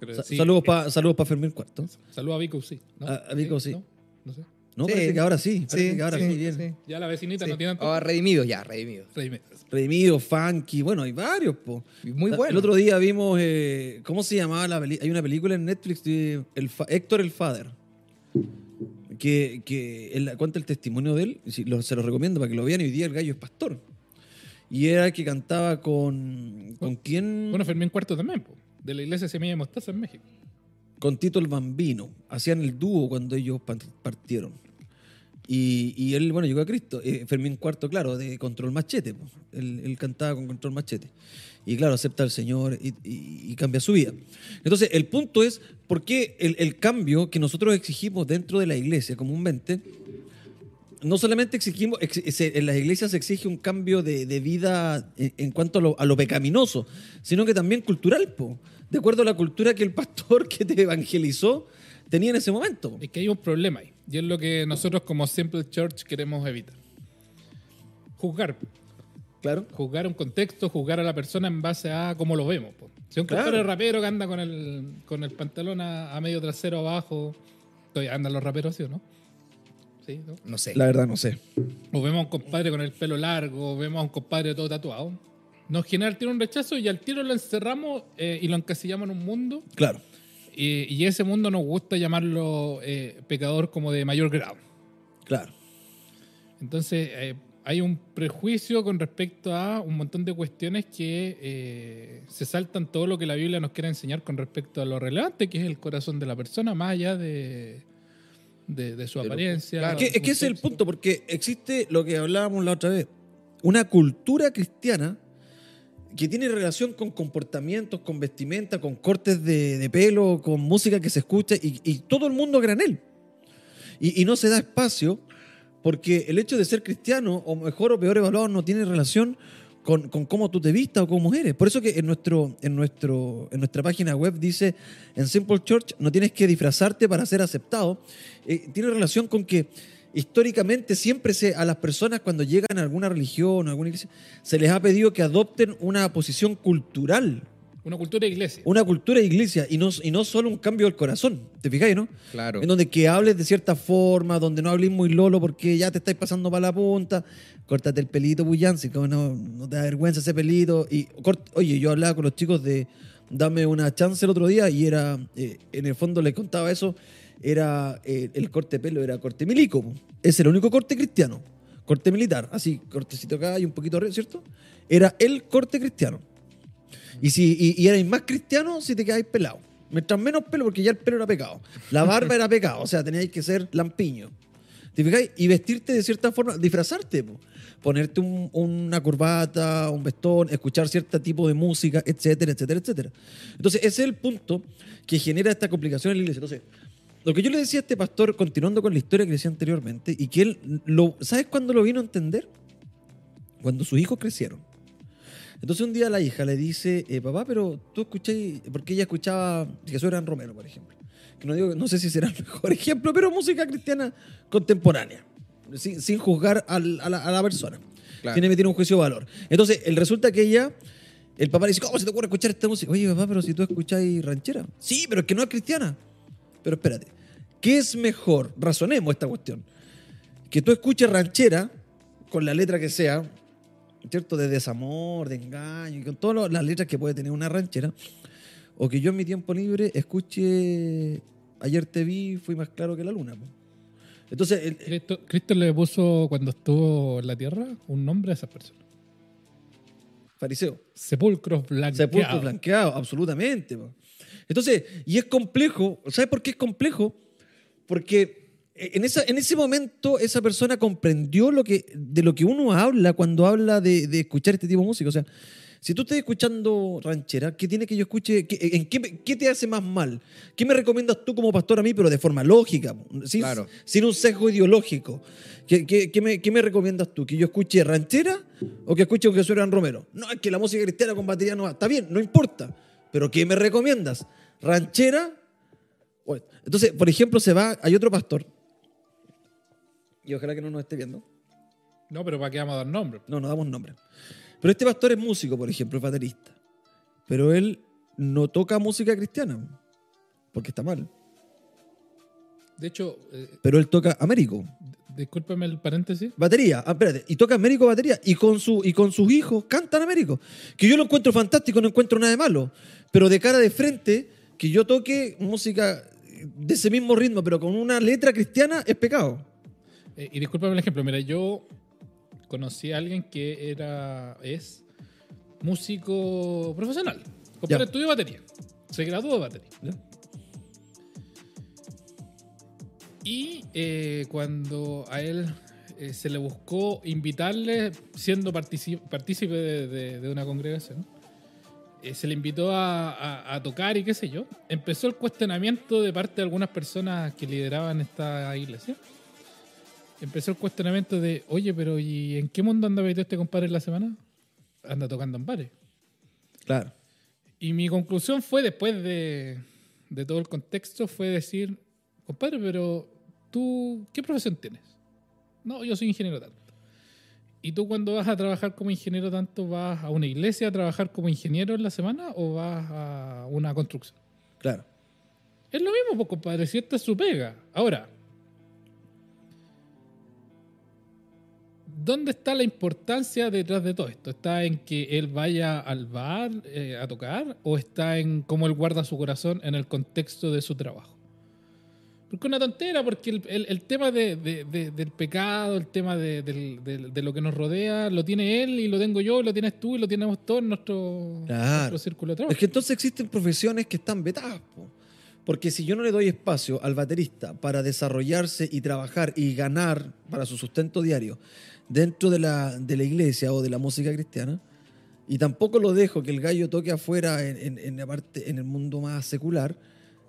[SPEAKER 3] Pero
[SPEAKER 1] Sa-
[SPEAKER 3] sí,
[SPEAKER 1] saludos
[SPEAKER 3] eh,
[SPEAKER 1] para saludos pa Fermín Cuarto.
[SPEAKER 3] Saludos a Vico, sí. ¿no?
[SPEAKER 1] A- a Vico, sí.
[SPEAKER 3] ¿No? No sé.
[SPEAKER 1] No,
[SPEAKER 2] Sí.
[SPEAKER 1] parece que ahora sí. Parece
[SPEAKER 2] Sí,
[SPEAKER 1] que ahora
[SPEAKER 2] sí,
[SPEAKER 1] sí, bien.
[SPEAKER 2] sí.
[SPEAKER 3] Ya la vecinita
[SPEAKER 2] Sí.
[SPEAKER 3] no tiene
[SPEAKER 2] Oh, redimidos, ya, redimidos.
[SPEAKER 3] Redimido.
[SPEAKER 1] Redimido, funky, bueno, hay varios, po.
[SPEAKER 2] Muy
[SPEAKER 1] La-
[SPEAKER 2] bueno.
[SPEAKER 1] El otro día vimos, eh, ¿cómo se llamaba la película? Hay una película en Netflix de el Fa- Héctor el Father, que, que él cuenta el testimonio de él, y si lo- se lo recomiendo para que lo vean, y hoy día el gallo es pastor. Y era el que cantaba con. ¿Con quién?
[SPEAKER 3] Bueno, Fermín Cuarto también, po, de la iglesia Semilla de Mostaza en México.
[SPEAKER 1] Con Tito el Bambino. Hacían el dúo cuando ellos pa- partieron. Y, y él, bueno, llegó a Cristo. Eh, Fermín Cuarto, claro, de Control Machete. po. Él, cantaba con Control Machete. Y claro, acepta al Señor y, cambia su vida. Entonces, el punto es, ¿por qué el, cambio que nosotros exigimos dentro de la iglesia comúnmente, no solamente exigimos, en las iglesias se exige un cambio de, vida en, cuanto a lo, a lo pecaminoso, sino que también cultural, de acuerdo a la cultura que el pastor que te evangelizó tenía en ese momento.
[SPEAKER 3] Es que hay un problema ahí. Y es lo que nosotros como Simple Church queremos evitar. Juzgar.
[SPEAKER 1] Claro.
[SPEAKER 3] Juzgar un contexto, juzgar a la persona en base a cómo lo vemos. po. Si un
[SPEAKER 1] Claro.
[SPEAKER 3] compadre rapero que anda con el, con el pantalón a, a medio trasero abajo, todavía andan los raperos, ¿sí o no? Sí, ¿no?
[SPEAKER 2] No sé.
[SPEAKER 1] La verdad, no sé.
[SPEAKER 3] O vemos a un compadre con el pelo largo, o vemos a un compadre todo tatuado. Nos genera tiro un rechazo y al tiro lo encerramos eh, y lo encasillamos en un mundo.
[SPEAKER 1] Claro.
[SPEAKER 3] Y, y ese mundo nos gusta llamarlo eh, pecador como de mayor grado.
[SPEAKER 1] Claro.
[SPEAKER 3] Entonces, eh, hay un prejuicio con respecto a un montón de cuestiones que se saltan todo lo que la Biblia nos quiere enseñar con respecto a lo relevante, que es el corazón de la persona, más allá de, de, de su apariencia.
[SPEAKER 2] claro.
[SPEAKER 1] Que- es que ese es el punto, porque existe lo que hablábamos la otra vez, una cultura cristiana que tiene relación con comportamientos, con vestimenta, con cortes de, pelo, con música que se escucha y, todo el mundo granel. Y, y no se da espacio porque el hecho de ser cristiano, o mejor o peor evaluado, no tiene relación con, con cómo tú te vistas o cómo eres. Por eso que en, nuestro, en, nuestro, en nuestra página web dice, en Simple Church no tienes que disfrazarte para ser aceptado. Eh, tiene relación con que históricamente siempre se, a las personas cuando llegan a alguna religión o alguna iglesia, se les ha pedido que adopten una posición cultural,
[SPEAKER 3] Una cultura de iglesia.
[SPEAKER 1] una cultura de iglesia y no, y no solo un cambio del corazón. ¿Te fijáis, no?
[SPEAKER 2] Claro.
[SPEAKER 1] En donde que hables de cierta forma, donde no hables muy lolo porque ya te estáis pasando para la punta. Córtate el pelito, Bullán, si como no, no te da vergüenza ese pelito. Y cort- Oye, yo hablaba con los chicos de dame una chance el otro día y era, eh, en el fondo les contaba eso, era eh, el corte de pelo, era corte milico. Es el único corte cristiano. Corte militar, así, cortecito acá y un poquito arriba, ¿cierto? Era el corte cristiano. Y, si, y, y erais más cristiano si te quedáis pelado. Mientras menos pelo, porque ya el pelo era pecado. La barba era pecado, o sea, teníais que ser lampiño. ¿Te? Y vestirte de cierta forma, disfrazarte, po. ponerte un- una corbata, un vestón, escuchar cierto tipo de música, etcétera, etcétera, etcétera. Entonces, ese es el punto que genera esta complicación en la iglesia. Entonces, lo que yo le decía a este pastor, continuando con la historia que decía anteriormente, y que él, lo, ¿sabes cuándo lo vino a entender? Cuando sus hijos crecieron. Entonces un día la hija le dice, eh, papá, pero tú escucháis, porque ella escuchaba Jesús Gran Romero, por ejemplo. Que no, digo, no sé si será el mejor ejemplo, pero música cristiana contemporánea, sin, sin juzgar al- a, la, a la persona.
[SPEAKER 2] Claro.
[SPEAKER 1] Tiene que emitir un juicio de valor. Entonces, el resulta que ella, el papá le dice, ¿cómo se te ocurre escuchar esta música? Oye, papá, pero si tú escucháis ranchera. Sí, pero es que no es cristiana. Pero espérate, ¿qué es mejor? Razonemos esta cuestión. Que tú escuches ranchera, con la letra que sea, ¿cierto? De desamor, de engaño, y con todas las letras que puede tener una ranchera. O que yo en mi tiempo libre escuche Ayer te vi, fui más claro que la luna. po. Entonces, el-
[SPEAKER 3] Cristo, Cristo le puso cuando estuvo en la tierra un nombre a esas personas.
[SPEAKER 1] fariseo.
[SPEAKER 3] Sepulcros blanqueados.
[SPEAKER 1] Sepulcro blanqueado, absolutamente. po. Entonces, y es complejo. ¿Sabes por qué es complejo? Porque en, esa, en ese momento esa persona comprendió lo que, de lo que uno habla cuando habla de, de escuchar este tipo de música. O sea, si tú estás escuchando ranchera, ¿qué tiene que yo escuche? ¿Qué, ¿En qué, qué te hace más mal? ¿Qué me recomiendas tú como pastor a mí, pero de forma lógica? Sin,
[SPEAKER 2] Claro.
[SPEAKER 1] sin un sesgo ideológico. ¿Qué, qué- me, qué me recomiendas tú? ¿Que yo escuche ranchera o que escuche un Jesús Romero? No, es que la música cristiana con batería no va. Está bien, no importa. Pero ¿qué me recomiendas? ¿Ranchera? Bueno, entonces, por ejemplo, se va, hay otro pastor, y ojalá que no nos esté viendo,
[SPEAKER 3] No, pero ¿para qué vamos a dar nombre?
[SPEAKER 1] no, no damos nombre. Pero este pastor es músico, por ejemplo, es baterista. Pero él no toca música cristiana, porque está mal.
[SPEAKER 3] De hecho, eh,
[SPEAKER 1] Pero él toca Américo,
[SPEAKER 3] discúlpeme el paréntesis.
[SPEAKER 1] batería. Ah, espérate, y toca Américo batería. Y con, su, y con sus hijos cantan Américo. Que yo lo encuentro fantástico, no encuentro nada de malo. Pero de cara de frente, que yo toque música de ese mismo ritmo, pero con una letra cristiana, es pecado.
[SPEAKER 3] Eh, y discúlpame el ejemplo. Mira, yo conocí a alguien que era es músico profesional. Compadre
[SPEAKER 1] Ya.
[SPEAKER 3] estudió batería. Se graduó de batería.
[SPEAKER 1] ¿Ya?
[SPEAKER 3] Y eh, cuando a él eh, se le buscó invitarle, siendo partícipe de, de- de una congregación, eh, se le invitó a, a- a tocar y qué sé yo, empezó el cuestionamiento de parte de algunas personas que lideraban esta iglesia. Empezó el cuestionamiento de, oye, pero ¿y en qué mundo anda metido este compadre en la semana? Anda tocando en bares.
[SPEAKER 1] Claro.
[SPEAKER 3] Y mi conclusión fue, después de, de todo el contexto, fue decir, compadre, pero tú, ¿qué profesión tienes? No, yo soy ingeniero tanto. ¿Y tú cuando vas a trabajar como ingeniero tanto, vas a una iglesia a trabajar como ingeniero en la semana o vas a una construcción?
[SPEAKER 1] Claro.
[SPEAKER 3] Es lo mismo, pues, compadre, si esta es su pega. Ahora, ¿dónde está la importancia detrás de todo esto? ¿Está en que él vaya al bar eh, a tocar o está en cómo él guarda su corazón en el contexto de su trabajo? Porque es una tontera, porque el, el- el tema de- de- de- del pecado, el tema de, lo que nos rodea, lo tiene él y lo tengo yo, y lo tienes tú y lo tenemos todos en nuestro,
[SPEAKER 1] Claro.
[SPEAKER 3] nuestro círculo de trabajo.
[SPEAKER 1] Es que entonces existen profesiones que están vetadas. po. Porque si yo no le doy espacio al baterista para desarrollarse y trabajar y ganar para su sustento diario dentro de la, de la iglesia o de la música cristiana, y tampoco lo dejo que el gallo toque afuera en, en- en la parte, en el mundo más secular,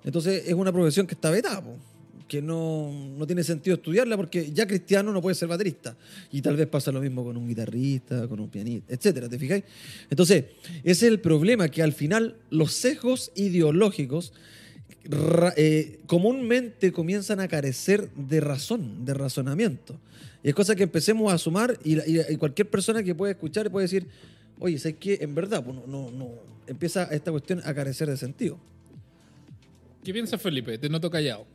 [SPEAKER 1] entonces es una profesión que está vetada, po, que no, no tiene sentido estudiarla porque ya cristiano no puede ser baterista. Y tal vez pasa lo mismo con un guitarrista, con un pianista, etcétera, ¿te fijáis? Entonces, ese es el problema, que al final los sesgos ideológicos eh, comúnmente comienzan a carecer de razón, de razonamiento. Y es cosa que empecemos a sumar y, cualquier persona que pueda escuchar puede decir, oye, ¿sabes qué? En verdad, pues, no, no, empieza esta cuestión a carecer de sentido.
[SPEAKER 3] ¿Qué piensas, Felipe? Te noto callado.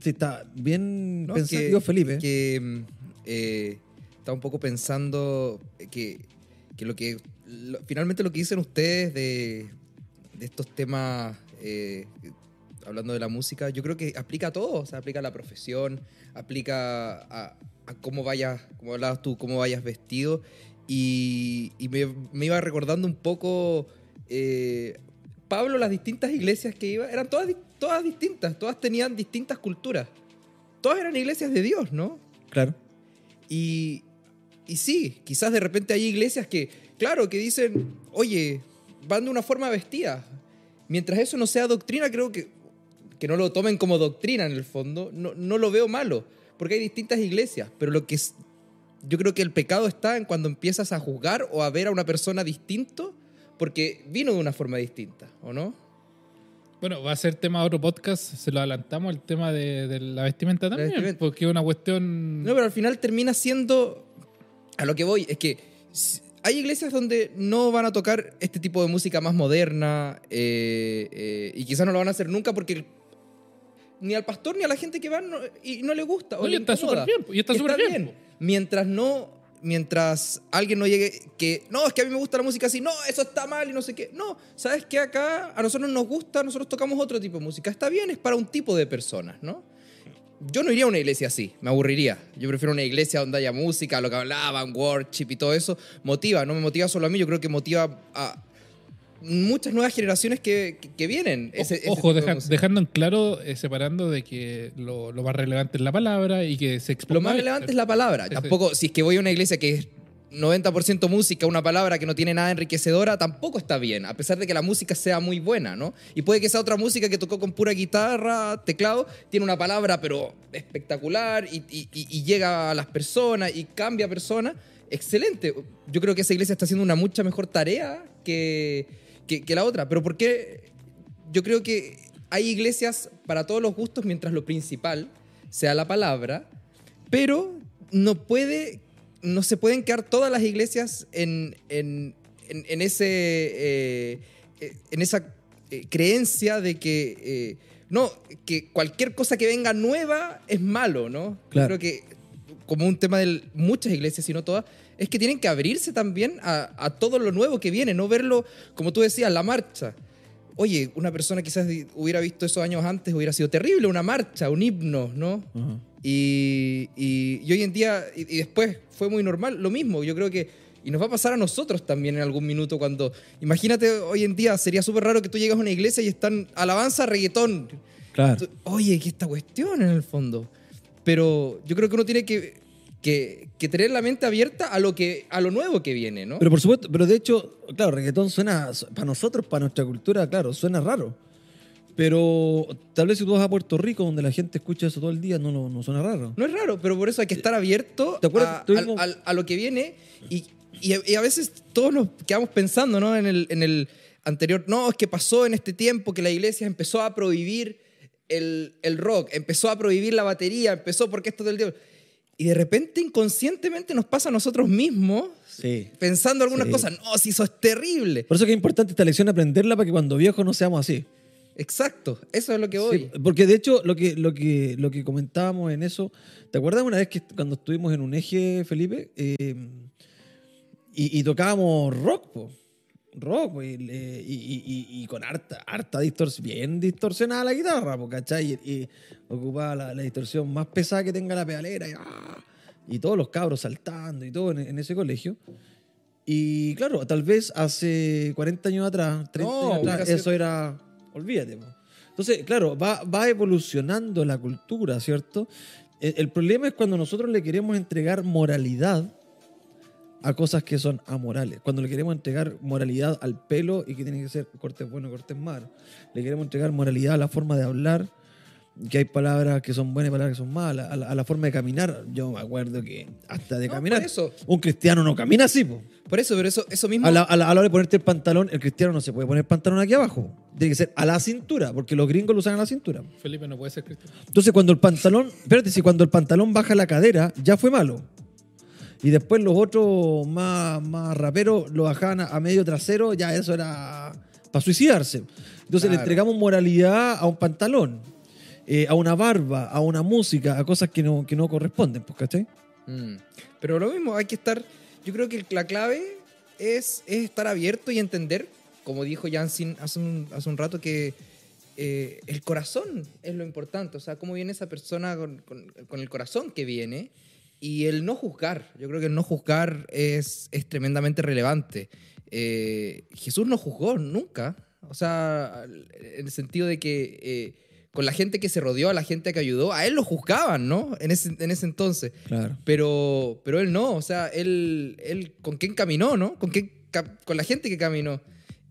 [SPEAKER 1] Sí, está bien
[SPEAKER 2] No,
[SPEAKER 1] pensativo, Felipe.
[SPEAKER 2] Que mm, eh, está un poco pensando que, que lo que lo- finalmente lo que dicen ustedes de, de estos temas, eh, hablando de la música, yo creo que aplica a todo, o sea, aplica a la profesión, aplica a, a cómo vayas, como hablabas tú, cómo vayas vestido. Y, y me, me iba recordando un poco, eh, Pablo, las distintas iglesias que iba, eran todas, todas distintas, todas tenían distintas culturas. Todas eran iglesias de Dios, ¿no?
[SPEAKER 1] Claro.
[SPEAKER 2] Y, y sí, quizás de repente hay iglesias que, claro, que dicen, oye, van de una forma vestida. Mientras eso no sea doctrina, creo que, que no lo tomen como doctrina en el fondo, no, no lo veo malo, porque hay distintas iglesias, pero lo que es, yo creo que el pecado está en cuando empiezas a juzgar o a ver a una persona distinto porque vino de una forma distinta, ¿o no?
[SPEAKER 3] Bueno, va a ser tema de otro podcast, se lo adelantamos, el tema de, de la vestimenta también,
[SPEAKER 2] vestimenta.
[SPEAKER 3] porque es una cuestión...
[SPEAKER 2] No, pero al final termina siendo. A lo que voy, es que hay iglesias donde no van a tocar este tipo de música más moderna eh, eh, y quizás no lo van a hacer nunca porque ni al pastor ni a la gente que va no, y no le gusta. o
[SPEAKER 3] No, y
[SPEAKER 2] le
[SPEAKER 3] está
[SPEAKER 2] incomoda.
[SPEAKER 3] súper bien, y está súper bien.
[SPEAKER 2] Mientras no. Mientras alguien no llegue que, no, es que a mí me gusta la música así, no, eso está mal y no sé qué. No, ¿sabes qué? Acá a nosotros nos gusta, nosotros tocamos otro tipo de música. Está bien, es para un tipo de personas, ¿no? Yo no iría a una iglesia así, me aburriría. Yo prefiero una iglesia donde haya música, lo que hablaban, worship y todo eso. Motiva, no me motiva solo a mí, yo creo que motiva a muchas nuevas generaciones que, que- que vienen. Ese- ese
[SPEAKER 3] Ojo,
[SPEAKER 2] de
[SPEAKER 3] deja- dejando en claro, eh, separando de que lo, lo más relevante es la palabra y que se exponga.
[SPEAKER 2] Lo más relevante es la palabra.
[SPEAKER 3] Ese-
[SPEAKER 2] Tampoco, si es que voy a una iglesia que es 90% música, una palabra que no tiene nada enriquecedora, tampoco está bien, a pesar de que la música sea muy buena, ¿no? Y puede que sea otra música que tocó con pura guitarra, teclado, tiene una palabra pero espectacular y, y- y- y llega a las personas y cambia a personas. Excelente. Yo creo que esa iglesia está haciendo una mucha mejor tarea que, que, que la otra. Pero ¿por qué? Yo creo que hay iglesias para todos los gustos mientras lo principal sea la palabra, pero no puede, no se pueden quedar todas las iglesias en, en, en- en ese, eh, eh, en esa eh, creencia de que eh, no, que cualquier cosa que venga nueva es malo, ¿no? Yo
[SPEAKER 1] Claro.
[SPEAKER 2] creo que como un tema de muchas iglesias, si no todas, es que tienen que abrirse también a, a todo lo nuevo que viene, no verlo, como tú decías, la marcha. Oye, una persona quizás hubiera visto esos años antes, hubiera sido terrible, una marcha, un himno, ¿no? Y, y- Y, y hoy en día, y, y después fue muy normal, lo mismo. Yo creo que, y nos va a pasar a nosotros también en algún minuto cuando, imagínate hoy en día, sería súper raro que tú llegas a una iglesia y están alabanza, reggaetón.
[SPEAKER 1] Claro.
[SPEAKER 2] Tú- Oye, ¿qué esta cuestión en el fondo? Pero yo creo que uno tiene que, que, que tener la mente abierta a lo, que, a lo nuevo que viene, ¿no?
[SPEAKER 1] Pero por supuesto, pero de hecho, claro, reggaetón suena, para nosotros, para nuestra cultura, claro, suena raro. Pero tal vez si tú vas a Puerto Rico, donde la gente escucha eso todo el día, no, no, no suena raro.
[SPEAKER 2] No es raro, pero por eso hay que estar abierto
[SPEAKER 1] ¿Te acuerdas
[SPEAKER 2] a, al- al- a lo que viene y, y a- y a veces todos nos quedamos pensando ¿no? en, el, en el anterior, no, es que pasó en este tiempo que la iglesia empezó a prohibir el, el rock, empezó a prohibir la batería, empezó porque esto del diablo. Y de repente inconscientemente nos pasa a nosotros mismos
[SPEAKER 1] Sí.
[SPEAKER 2] pensando algunas
[SPEAKER 1] Sí.
[SPEAKER 2] cosas, no, si eso es terrible.
[SPEAKER 1] Por eso que es importante esta lección aprenderla para que cuando viejos no seamos así.
[SPEAKER 2] Exacto, eso es lo que voy.
[SPEAKER 1] Sí, porque de hecho, lo que, lo, que, lo que comentábamos en eso, ¿te acuerdas una vez que cuando estuvimos en un eje, Felipe? Eh, y, y tocábamos rock, po. Rock, y, le- y- y- y- y con harta, harta distorsión, bien distorsionada la guitarra, po, ¿cachai? Y, ocupaba la, la distorsión más pesada que tenga la pedalera, y, ¡ah! y todos los cabros saltando y todo en, en ese colegio. Y claro, tal vez hace 40 años atrás, 30
[SPEAKER 2] No,
[SPEAKER 1] años atrás, eso era. Olvídate. po. Entonces, claro, va, va evolucionando la cultura, ¿cierto? El, el problema es cuando nosotros le queremos entregar moralidad a cosas que son amorales. Cuando le queremos entregar moralidad al pelo y que tiene que ser cortes buenos, cortes malos. Le queremos entregar moralidad a la forma de hablar, que hay palabras que son buenas y palabras que son malas, a la, a la forma de caminar. Yo me acuerdo que hasta de
[SPEAKER 2] No,
[SPEAKER 1] caminar,
[SPEAKER 2] por eso.
[SPEAKER 1] un cristiano no camina así, po.
[SPEAKER 2] Por eso, pero eso, eso mismo...
[SPEAKER 1] A la, a la- a la hora de ponerte el pantalón, el cristiano no se puede poner pantalón aquí abajo. Tiene que ser a la cintura, porque los gringos lo usan a la cintura.
[SPEAKER 3] Felipe no puede ser cristiano.
[SPEAKER 1] Entonces, cuando el pantalón, espérate, si cuando el pantalón baja la cadera, ya fue malo. Y después los otros más, más raperos lo bajaban a, a medio trasero, ya eso era para suicidarse. Entonces le entregamos moralidad a un pantalón, eh, a una barba, a una música, a cosas que no, que no corresponden, pues, ¿cachai?
[SPEAKER 2] Mm. Pero lo mismo, hay que estar. Yo creo que la clave es, es estar abierto y entender, como dijo Jansin hace un, hace un rato, que eh, el corazón es lo importante. O sea, cómo viene esa persona con, con- con el corazón que viene y el no juzgar. Yo creo que el no juzgar es, es tremendamente relevante. Eh, Jesús no juzgó nunca. O sea, en el sentido de que. eh, con la gente que se rodeó, a la gente que ayudó, a él lo juzgaban, ¿no? En ese, en ese entonces.
[SPEAKER 1] Claro.
[SPEAKER 2] Pero, pero él no, o sea, él, él con quién caminó, ¿no? Con, quién, con la gente que caminó.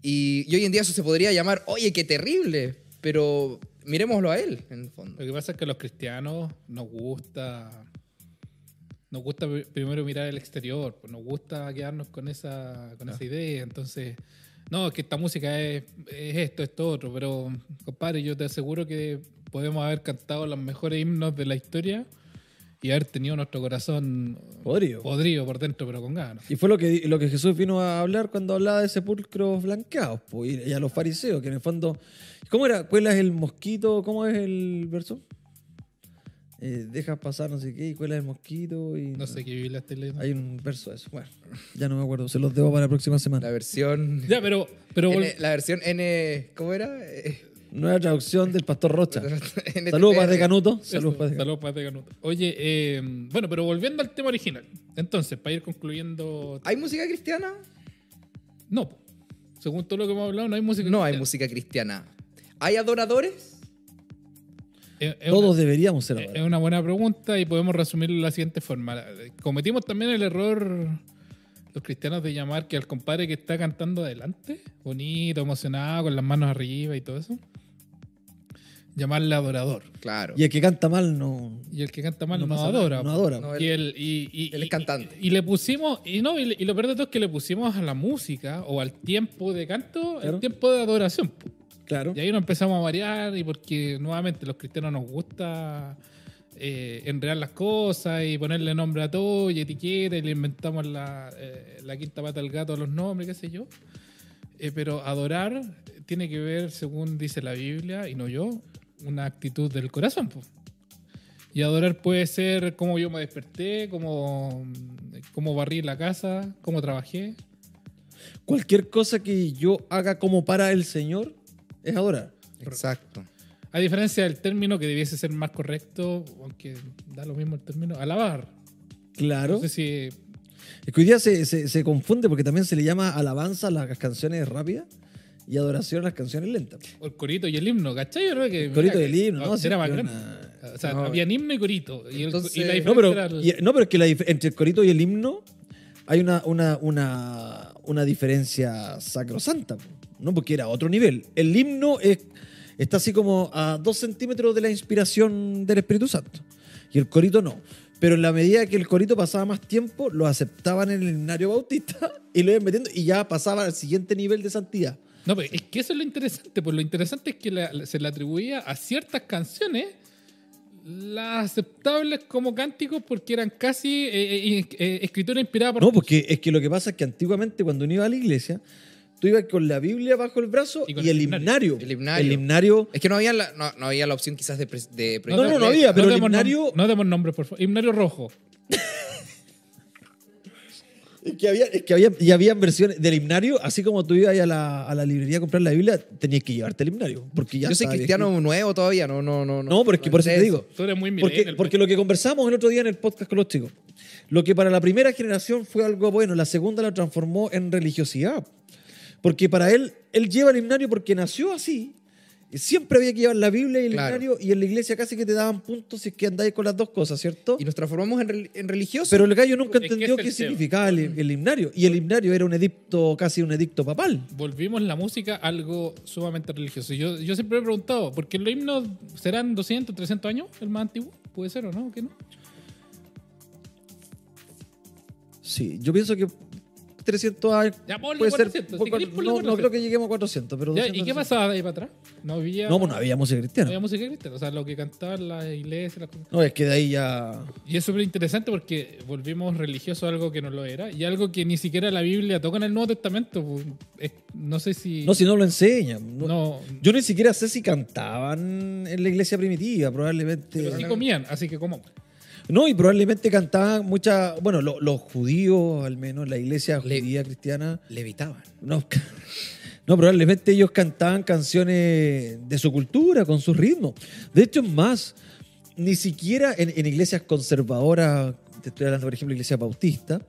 [SPEAKER 2] Y, y hoy en día eso se podría llamar, oye, qué terrible, pero miremoslo a él, en el fondo.
[SPEAKER 3] Lo que pasa es que a los cristianos nos gusta. Nos gusta pr- primero mirar el exterior, pues nos gusta quedarnos con esa, con esa idea. Entonces, no, es que esta música es, es esto, esto, otro. Pero, compadre, yo te aseguro que podemos haber cantado los mejores himnos de la historia y haber tenido nuestro corazón
[SPEAKER 1] Podrido.
[SPEAKER 3] podrido por dentro, pero con ganas.
[SPEAKER 1] Y fue lo que, lo que Jesús vino a hablar cuando hablaba de sepulcros blanqueados, po, y, a los fariseos, que en el fondo. ¿Cómo era? ¿Cuelas el mosquito? ¿Cómo es el verso? Eh, dejas pasar no sé qué y cuelas el mosquito. Y,
[SPEAKER 3] No sé qué Biblia estoy leyendo.
[SPEAKER 1] Hay un verso de eso. Bueno, ya no me acuerdo, se los debo para la próxima semana.
[SPEAKER 2] La versión...
[SPEAKER 3] Ya, pero, pero vol-
[SPEAKER 2] N- la versión N... ¿Cómo era? Eh,
[SPEAKER 1] Nueva traducción del Pastor Rocha. Saludos, Padre Canuto.
[SPEAKER 3] Eso,
[SPEAKER 1] Saludos, Padre Canuto.
[SPEAKER 3] saludos, Padre Canuto. Oye, eh, bueno, pero volviendo al tema original. Entonces, para ir concluyendo.
[SPEAKER 2] ¿Hay música cristiana?
[SPEAKER 3] No, po. según todo lo que hemos hablado, no hay música.
[SPEAKER 2] No hay
[SPEAKER 3] cristiana.
[SPEAKER 2] música cristiana. ¿Hay adoradores?
[SPEAKER 3] Es, es
[SPEAKER 1] Todos
[SPEAKER 3] una,
[SPEAKER 1] deberíamos ser
[SPEAKER 3] es
[SPEAKER 1] ahora.
[SPEAKER 3] una buena pregunta y podemos resumirlo de la siguiente forma. Cometimos también el error, los cristianos, de llamar que al compadre que está cantando adelante, bonito, emocionado, con las manos arriba y todo eso, llamarle adorador.
[SPEAKER 2] Claro.
[SPEAKER 1] Y el que canta mal no,
[SPEAKER 3] Y el que canta mal no, adora.
[SPEAKER 1] No adora.
[SPEAKER 2] No,
[SPEAKER 3] Y, el, y, y-
[SPEAKER 2] Él es cantante.
[SPEAKER 3] Y, le pusimos, y no, y, lo peor de todo es que le pusimos a la música o al tiempo de canto,
[SPEAKER 1] Claro.
[SPEAKER 3] el tiempo de adoración.
[SPEAKER 1] Claro.
[SPEAKER 3] Y ahí nos empezamos a variar y porque nuevamente los cristianos nos gusta eh, enredar las cosas y ponerle nombre a todo y etiqueta y le inventamos la, eh, la quinta pata al gato a los nombres, qué sé yo. Eh, pero adorar tiene que ver, según dice la Biblia, y no yo, una actitud del corazón. po. Y adorar puede ser cómo yo me desperté, cómo, cómo barrí la casa, cómo trabajé.
[SPEAKER 1] Cualquier cosa que yo haga como para el Señor es adorar.
[SPEAKER 2] Exacto.
[SPEAKER 3] A diferencia del término que debiese ser más correcto, aunque da lo mismo el término, alabar.
[SPEAKER 1] Claro.
[SPEAKER 3] No sé si.
[SPEAKER 1] Es que hoy día se, se- se confunde porque también se le llama alabanza a las canciones rápidas y adoración a las canciones lentas.
[SPEAKER 3] o el corito y el himno, ¿cachai? Yo creo que.
[SPEAKER 1] El corito y el himno, ¿no?
[SPEAKER 3] Era más
[SPEAKER 1] pero
[SPEAKER 3] grande.
[SPEAKER 1] una-
[SPEAKER 3] O sea,
[SPEAKER 2] No.
[SPEAKER 3] había himno y corito. Y, el-
[SPEAKER 2] Entonces-
[SPEAKER 3] y la
[SPEAKER 1] No, pero,
[SPEAKER 3] era el-
[SPEAKER 1] y- no, pero es que la entre el corito y el himno hay una, una, una, una diferencia sacrosanta, ¿no? Porque era otro nivel. El himno es, está así como a dos centímetros de la inspiración del Espíritu Santo. Y el corito no. Pero en la medida que el corito pasaba más tiempo, lo aceptaban en el himnario bautista y lo iban metiendo y ya pasaba al siguiente nivel de santidad.
[SPEAKER 3] No, pero es que eso es lo interesante. Pues lo interesante es que la- se le atribuía a ciertas canciones las aceptables como cánticos porque eran casi eh, eh, eh, escritura inspirada por
[SPEAKER 1] No, porque es que lo que pasa es que antiguamente cuando uno iba a la iglesia, tú ibas con la Biblia bajo el brazo
[SPEAKER 3] Y
[SPEAKER 1] el
[SPEAKER 3] el
[SPEAKER 1] himnario.
[SPEAKER 2] himnario. El himnario.
[SPEAKER 1] El himnario
[SPEAKER 2] Es que no había la, no, no había la opción quizás de, pres- de
[SPEAKER 1] No, no, no, no había, pero el himnario-
[SPEAKER 3] no demos nombres, por favor. Himnario rojo.
[SPEAKER 1] Es que había, es que había, y había versiones del himnario, así como tú ibas a la, a la librería a comprar la Biblia, tenías que llevarte el himnario. Porque ya
[SPEAKER 2] Yo soy cristiano nuevo todavía, no, no, no.
[SPEAKER 1] No, pero es que por eso te digo.
[SPEAKER 3] Tú eres muy
[SPEAKER 1] Porque, porque
[SPEAKER 3] pues.
[SPEAKER 1] lo que conversamos el otro día en el podcast con los chicos, lo que para la primera generación fue algo bueno, la segunda lo transformó en religiosidad. Porque para él, él lleva el himnario porque nació así. Y Siempre había que llevar la Biblia y el
[SPEAKER 2] Claro.
[SPEAKER 1] himnario, y en la iglesia casi que te daban puntos si es que andáis con las dos cosas, ¿cierto?
[SPEAKER 2] Y nos transformamos en, en religiosos.
[SPEAKER 1] Pero el gallo nunca
[SPEAKER 3] Es que
[SPEAKER 1] entendió qué significaba el, el himnario. Y el himnario era un edicto, casi un edicto papal.
[SPEAKER 3] Volvimos la música a algo sumamente religioso. Yo, yo siempre me he preguntado, ¿por qué los himnos serán 200, 300 años el más antiguo? ¿Puede ser o no? ¿Qué no?
[SPEAKER 1] Sí, yo pienso que 300 años.
[SPEAKER 3] Ya, ponle
[SPEAKER 1] puede
[SPEAKER 3] 400,
[SPEAKER 1] ser.
[SPEAKER 3] si
[SPEAKER 1] por-
[SPEAKER 3] querés, ponle
[SPEAKER 1] no, no
[SPEAKER 3] 400.
[SPEAKER 1] creo que lleguemos a 400, pero.
[SPEAKER 3] Ya,
[SPEAKER 1] 200,
[SPEAKER 3] ¿Y qué
[SPEAKER 1] 300.
[SPEAKER 3] pasaba de ahí para atrás? No había,
[SPEAKER 1] No, pues no había música
[SPEAKER 3] no
[SPEAKER 1] cristiana.
[SPEAKER 3] había música cristiana. O sea, lo que cantaban las iglesias. las cosas.
[SPEAKER 1] No, es que de ahí ya.
[SPEAKER 3] Y es súper interesante porque volvimos religiosos a algo que no lo era y algo que ni siquiera la Biblia toca en el Nuevo Testamento. pues, es- no sé si.
[SPEAKER 1] No, si no lo enseñan. No-
[SPEAKER 3] no,
[SPEAKER 1] Yo ni siquiera sé si cantaban en la iglesia primitiva, probablemente.
[SPEAKER 3] pero sí comían, así que como.
[SPEAKER 1] No, y probablemente cantaban muchas. Bueno, lo- los judíos, al menos, la iglesia
[SPEAKER 2] Le-
[SPEAKER 1] judía cristiana.
[SPEAKER 2] Levitaban.
[SPEAKER 1] No, no, probablemente ellos cantaban canciones de su cultura, con su ritmo. De hecho, más, ni siquiera en, en iglesias conservadoras, te estoy hablando, por ejemplo, iglesia bautista,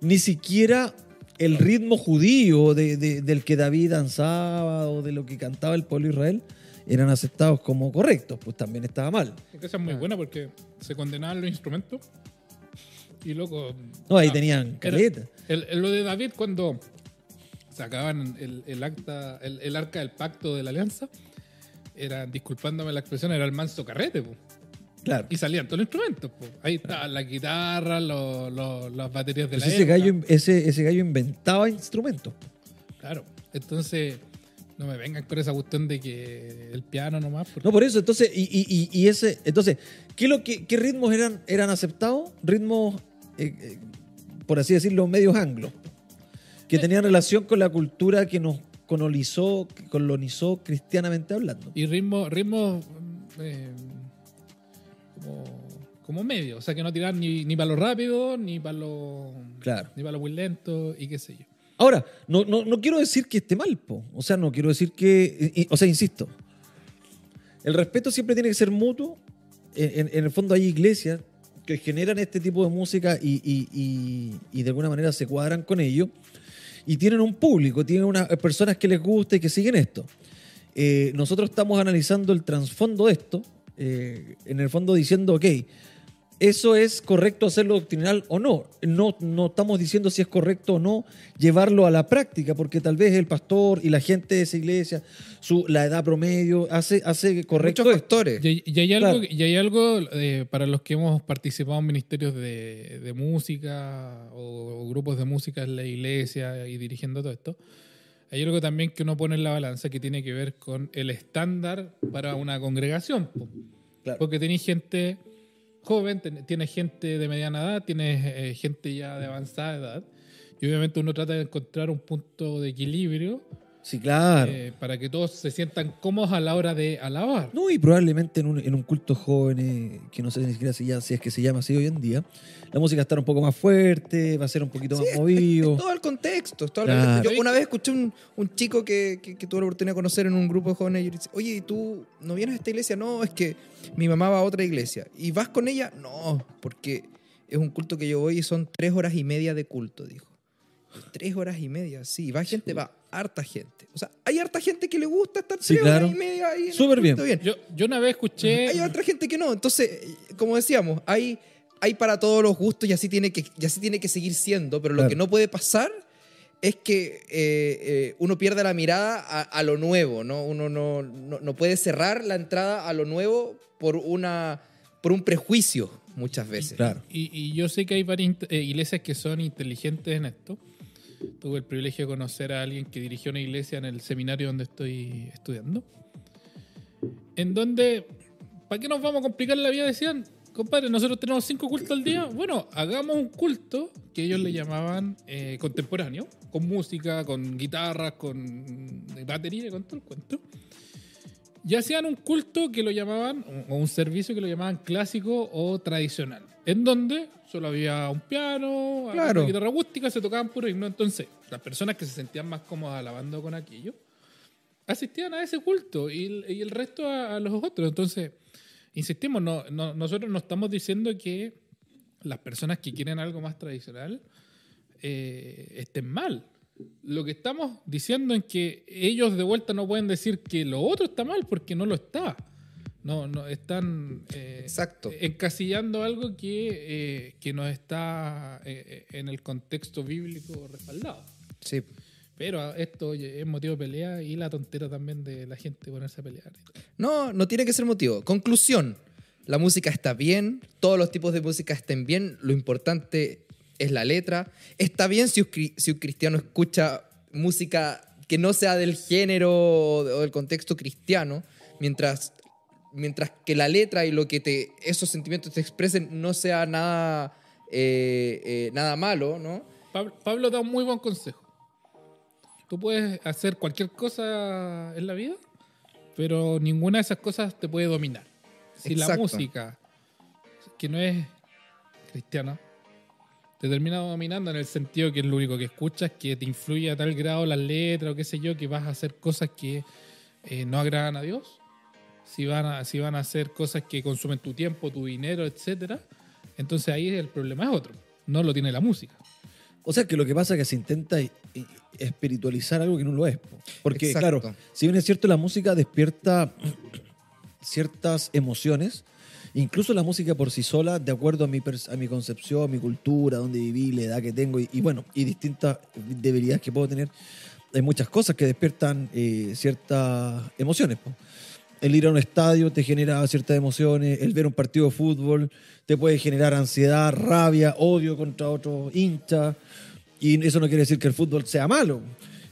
[SPEAKER 1] ni siquiera el ritmo judío de- de- del que David danzaba o de lo que cantaba el pueblo de Israel eran aceptados como correctos, pues también estaba mal.
[SPEAKER 3] Porque esa es muy buena porque se condenaban los instrumentos y loco.
[SPEAKER 1] No, ahí
[SPEAKER 3] ah,
[SPEAKER 1] tenían
[SPEAKER 3] era-
[SPEAKER 1] caleta.
[SPEAKER 3] el- el- lo de David cuando sacaban el, el acta, el, el arca del pacto de la alianza, era, disculpándome la expresión, era el manso carrete, po.
[SPEAKER 1] Claro.
[SPEAKER 3] y salían todos los instrumentos. po. Ahí estaban la guitarra, los- los- las baterías de
[SPEAKER 1] Pues
[SPEAKER 3] la
[SPEAKER 1] ese,
[SPEAKER 3] época.
[SPEAKER 1] gallo, ese, ese gallo inventaba instrumentos.
[SPEAKER 3] Claro. Entonces, no me vengan con esa cuestión de que el piano nomás. porque-
[SPEAKER 1] No, por eso, entonces, y, y- y- y ese, entonces, ¿qué, lo que, qué ritmos eran, eran aceptados? Ritmos, eh, eh, por así decirlo, medios anglos, que tenían relación con la cultura que nos colonizó, colonizó cristianamente hablando.
[SPEAKER 3] Y ritmo, ritmo eh, como, como medio. O sea, que no tirar ni, ni para lo rápido, ni para lo,
[SPEAKER 1] Claro.
[SPEAKER 3] ni para lo muy lento, y qué sé yo.
[SPEAKER 1] Ahora, no, no, no quiero decir que esté mal, po. o sea, no quiero decir que, o sea, insisto, el respeto siempre tiene que ser mutuo. En, el fondo hay iglesias que generan este tipo de música y, y- y- y de alguna manera se cuadran con ello y tienen un público, tienen unas personas que les gusta y que siguen esto. Eh, nosotros estamos analizando el trasfondo de esto, eh, en el fondo diciendo, ok, ¿eso es correcto hacerlo doctrinal o no? no? No estamos diciendo si es correcto o no llevarlo a la práctica, porque tal vez el pastor y la gente de esa iglesia, su, la edad promedio, hace, hace correcto
[SPEAKER 2] Muchos factores.
[SPEAKER 3] Y, y hay algo,
[SPEAKER 1] Claro.
[SPEAKER 3] y hay algo eh, para los que hemos participado en ministerios de, de música o, o grupos de música en la iglesia y dirigiendo todo esto. Hay algo también que uno pone en la balanza que tiene que ver con el estándar para una congregación.
[SPEAKER 1] Claro.
[SPEAKER 3] Porque tenéis gente joven, tienes gente de mediana edad, tienes eh, gente ya de avanzada edad. Y obviamente uno trata de encontrar un punto de equilibrio
[SPEAKER 1] Sí, claro.
[SPEAKER 3] eh, para que todos se sientan cómodos a la hora de alabar.
[SPEAKER 1] No, y probablemente en un, en un culto joven, eh, que no sé ni siquiera si, ya, si es que se llama así hoy en día, la música va a estar un poco más fuerte, va a ser un poquito
[SPEAKER 2] Sí,
[SPEAKER 1] más
[SPEAKER 2] es-
[SPEAKER 1] movido.
[SPEAKER 2] Es todo el contexto. es todo el
[SPEAKER 1] Claro.
[SPEAKER 2] contexto. Yo una vez escuché un, un chico que, que, que tuve la oportunidad de conocer en un grupo de jóvenes y yo le dije, oye, ¿y tú no vienes a esta iglesia? No, es que mi mamá va a otra iglesia. ¿Y vas con ella? No, porque es un culto que yo voy y son tres horas y media de culto, dijo. Tres horas y media, sí. Va gente, va harta gente. O sea, hay harta gente que le gusta estar
[SPEAKER 1] Sí,
[SPEAKER 2] tres
[SPEAKER 1] claro.
[SPEAKER 2] horas y media ahí.
[SPEAKER 1] Súper bien.
[SPEAKER 2] culto,
[SPEAKER 3] Yo, yo una vez escuché.
[SPEAKER 2] Hay otra gente que no. Entonces, como decíamos, hay, hay para todos los gustos y así tiene que, y así tiene que seguir siendo. Pero lo
[SPEAKER 1] Claro.
[SPEAKER 2] que no puede pasar es que eh, eh, uno pierda la mirada a, a lo nuevo, ¿no? Uno no, no, no puede cerrar la entrada a lo nuevo por, una, por un prejuicio muchas veces.
[SPEAKER 1] Claro.
[SPEAKER 3] Y, y yo sé que hay varias eh, iglesias que son inteligentes en esto. Tuve el privilegio de conocer a alguien que dirigió una iglesia en el seminario donde estoy estudiando. En donde, ¿para qué nos vamos a complicar la vida? Decían, compadre, nosotros tenemos cinco cultos al día. Bueno, hagamos un culto que ellos le llamaban eh, contemporáneo, con música, con guitarras, con batería, con todo el cuento. Y hacían un culto que lo llamaban, o un servicio que lo llamaban clásico o tradicional, en donde solo había un piano,
[SPEAKER 2] Claro.
[SPEAKER 3] una guitarra acústica, se tocaban puro himno. Entonces, las personas que se sentían más cómodas alabando con aquello, asistían a ese culto y, el- y el resto a, a los otros. Entonces, insistimos, no, no- nosotros no estamos diciendo que las personas que quieren algo más tradicional eh, estén mal. Lo que estamos diciendo es que ellos de vuelta no pueden decir que lo otro está mal porque no lo está. No, no están eh,
[SPEAKER 2] Exacto.
[SPEAKER 3] encasillando algo que, eh, que no está eh, en el contexto bíblico respaldado.
[SPEAKER 2] Sí.
[SPEAKER 3] Pero esto es motivo de pelea y la tontera también de la gente ponerse a pelear.
[SPEAKER 2] No, no tiene que ser motivo. Conclusión. La música está bien, todos los tipos de música estén bien, lo importante es la letra. Está bien si un, si un cristiano escucha música que no sea del género o del contexto cristiano, mientras, mientras que la letra y lo que te, esos sentimientos te expresen no sea nada, eh, eh, nada malo, ¿no?
[SPEAKER 3] Pablo, Pablo da un muy buen consejo. Tú puedes hacer cualquier cosa en la vida, pero ninguna de esas cosas te puede dominar. Si la
[SPEAKER 2] Exacto.
[SPEAKER 3] música, que no es cristiana, te termina dominando en el sentido que es lo único que escuchas, que te influye a tal grado las letras o qué sé yo, que vas a hacer cosas que eh, no agradan a Dios, si van a, si van a hacer cosas que consumen tu tiempo, tu dinero, etcétera, entonces ahí el problema es otro, no lo tiene la música.
[SPEAKER 1] O sea que lo que pasa es que se intenta espiritualizar algo que no lo es. po. Porque,
[SPEAKER 2] Exacto.
[SPEAKER 1] claro, si bien es cierto, la música despierta ciertas emociones, incluso la música por sí sola, de acuerdo a mi, a mi concepción, a mi cultura, donde viví, la edad que tengo y, y bueno, y distintas debilidades que puedo tener, hay muchas cosas que despiertan eh, ciertas emociones. po. El ir a un estadio te genera ciertas emociones, el ver un partido de fútbol te puede generar ansiedad, rabia, odio contra otro hincha. Y eso no quiere decir que el fútbol sea malo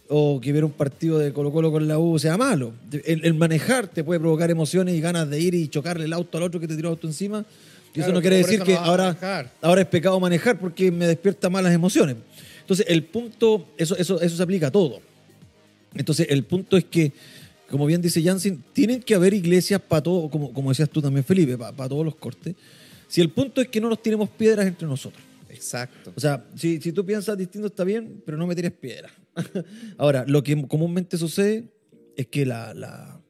[SPEAKER 1] o que ver un partido de Colo Colo con la U sea malo. El, el manejar te puede provocar emociones y ganas de ir y chocarle el auto al otro que te tiró el auto encima. Y eso no quiere decir que ahora, ahora es pecado manejar porque me despierta malas emociones. Entonces, el punto, eso, eso, eso se aplica a todo. Entonces, el punto es que, como bien dice Jansen, tienen que haber iglesias para todo, como, como decías tú también, Felipe, para, todos los cortes. Si el punto es que no nos tiremos piedras entre nosotros.
[SPEAKER 2] Exacto.
[SPEAKER 1] O sea, si, si tú piensas distinto está bien, pero no me tires piedras. Ahora, lo que comúnmente sucede es que la, la-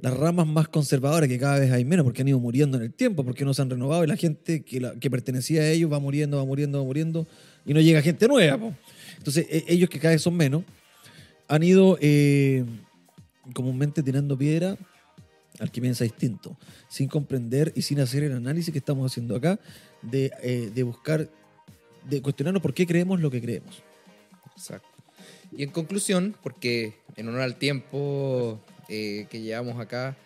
[SPEAKER 1] las ramas más conservadoras, que cada vez hay menos, porque han ido muriendo en el tiempo, porque no se han renovado y la gente que, la- que pertenecía a ellos va muriendo, va muriendo, va muriendo y no llega gente nueva. po. Entonces, e- ellos que cada vez son menos, han ido eh, comúnmente tirando piedra al que piensa distinto, sin comprender y sin hacer el análisis que estamos haciendo acá, de, eh, de buscar, de cuestionarnos por qué creemos lo que creemos.
[SPEAKER 2] Exacto. Y en conclusión, porque en honor al tiempo eh, que llevamos acá,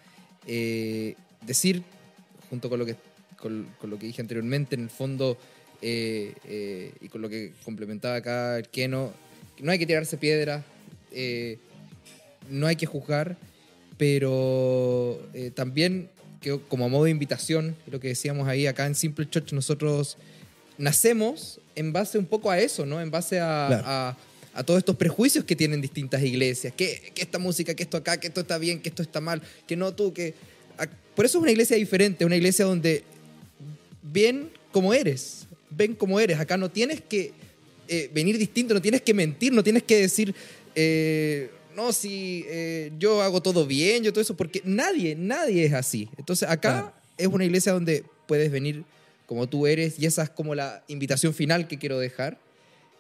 [SPEAKER 2] eh, decir, junto con lo que, con, lo que dije anteriormente, en el fondo, y con lo que complementaba acá el Keno, no hay que tirarse piedras, no hay que juzgar, pero eh, también, que como modo de invitación, lo que decíamos ahí acá en Simple Church, nosotros nacemos en base un poco a eso, ¿no? En base a,
[SPEAKER 1] Claro.
[SPEAKER 2] a- a todos estos prejuicios que tienen distintas iglesias, que, que esta música, que esto acá, que esto está bien, que esto está mal, que no tú, que... a- Por eso es una iglesia diferente, una iglesia donde ven como eres, ven como eres. Acá no tienes que eh, venir distinto, no tienes que mentir, no tienes que decir, eh, no, si eh, yo hago todo bien, yo todo eso, porque nadie, nadie es así. Entonces acá es una iglesia donde puedes venir como tú eres, y esa es como la invitación final que quiero dejar.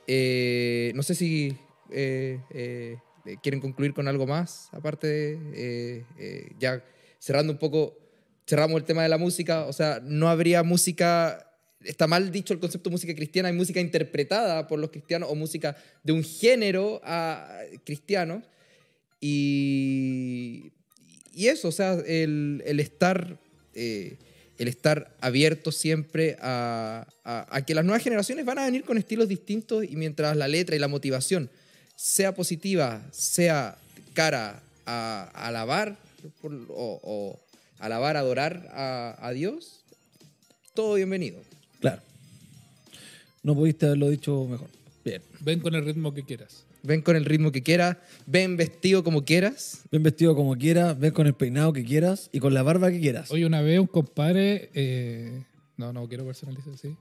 [SPEAKER 2] Eh, no sé si eh, quieren concluir con algo más, aparte de ya cerrando un poco, cerramos el tema de la música, o sea, no habría música, está mal dicho el concepto de música cristiana, hay música interpretada por los cristianos o música de un género a, cristiano, y, y eso, o sea, el, el estar... eh, el estar abierto siempre a, a- a que las nuevas generaciones van a venir con estilos distintos y mientras la letra y la motivación sea positiva, sea cara a, a alabar por- o, o alabar, adorar a, a Dios, todo bienvenido.
[SPEAKER 1] Claro. No pudiste haberlo dicho mejor. Bien.
[SPEAKER 3] Ven con el ritmo que quieras.
[SPEAKER 2] Ven con el ritmo que quieras, ven vestido como quieras.
[SPEAKER 1] Ven vestido como quieras, ven con el peinado que quieras y con la barba que quieras.
[SPEAKER 3] Oye, una vez un compadre. eh, no, no quiero personalizar, sí.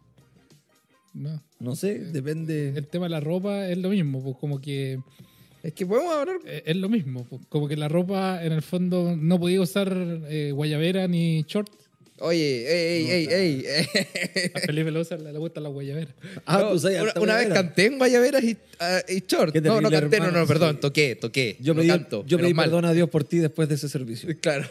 [SPEAKER 3] No.
[SPEAKER 1] No sé, depende.
[SPEAKER 3] El tema de la ropa es lo mismo, pues como que.
[SPEAKER 2] Es que podemos hablar.
[SPEAKER 3] eh, Es lo mismo, pues, como que la ropa en el fondo no podía usar eh, guayabera ni short.
[SPEAKER 2] Oye, ey, ey, ey, ey.
[SPEAKER 3] A Felipe le, usa- le gusta la guayabera.
[SPEAKER 1] Ah,
[SPEAKER 2] No,
[SPEAKER 1] sabes,
[SPEAKER 2] una, una vez canté en guayaberas y, ah, y short. No, no canté, no,
[SPEAKER 1] hermano,
[SPEAKER 2] no, perdón,
[SPEAKER 1] sí.
[SPEAKER 2] toqué, toqué.
[SPEAKER 1] Yo
[SPEAKER 2] no
[SPEAKER 1] pedí,
[SPEAKER 2] canto,
[SPEAKER 1] yo pedí perdón a Dios por ti después de ese servicio.
[SPEAKER 2] Claro.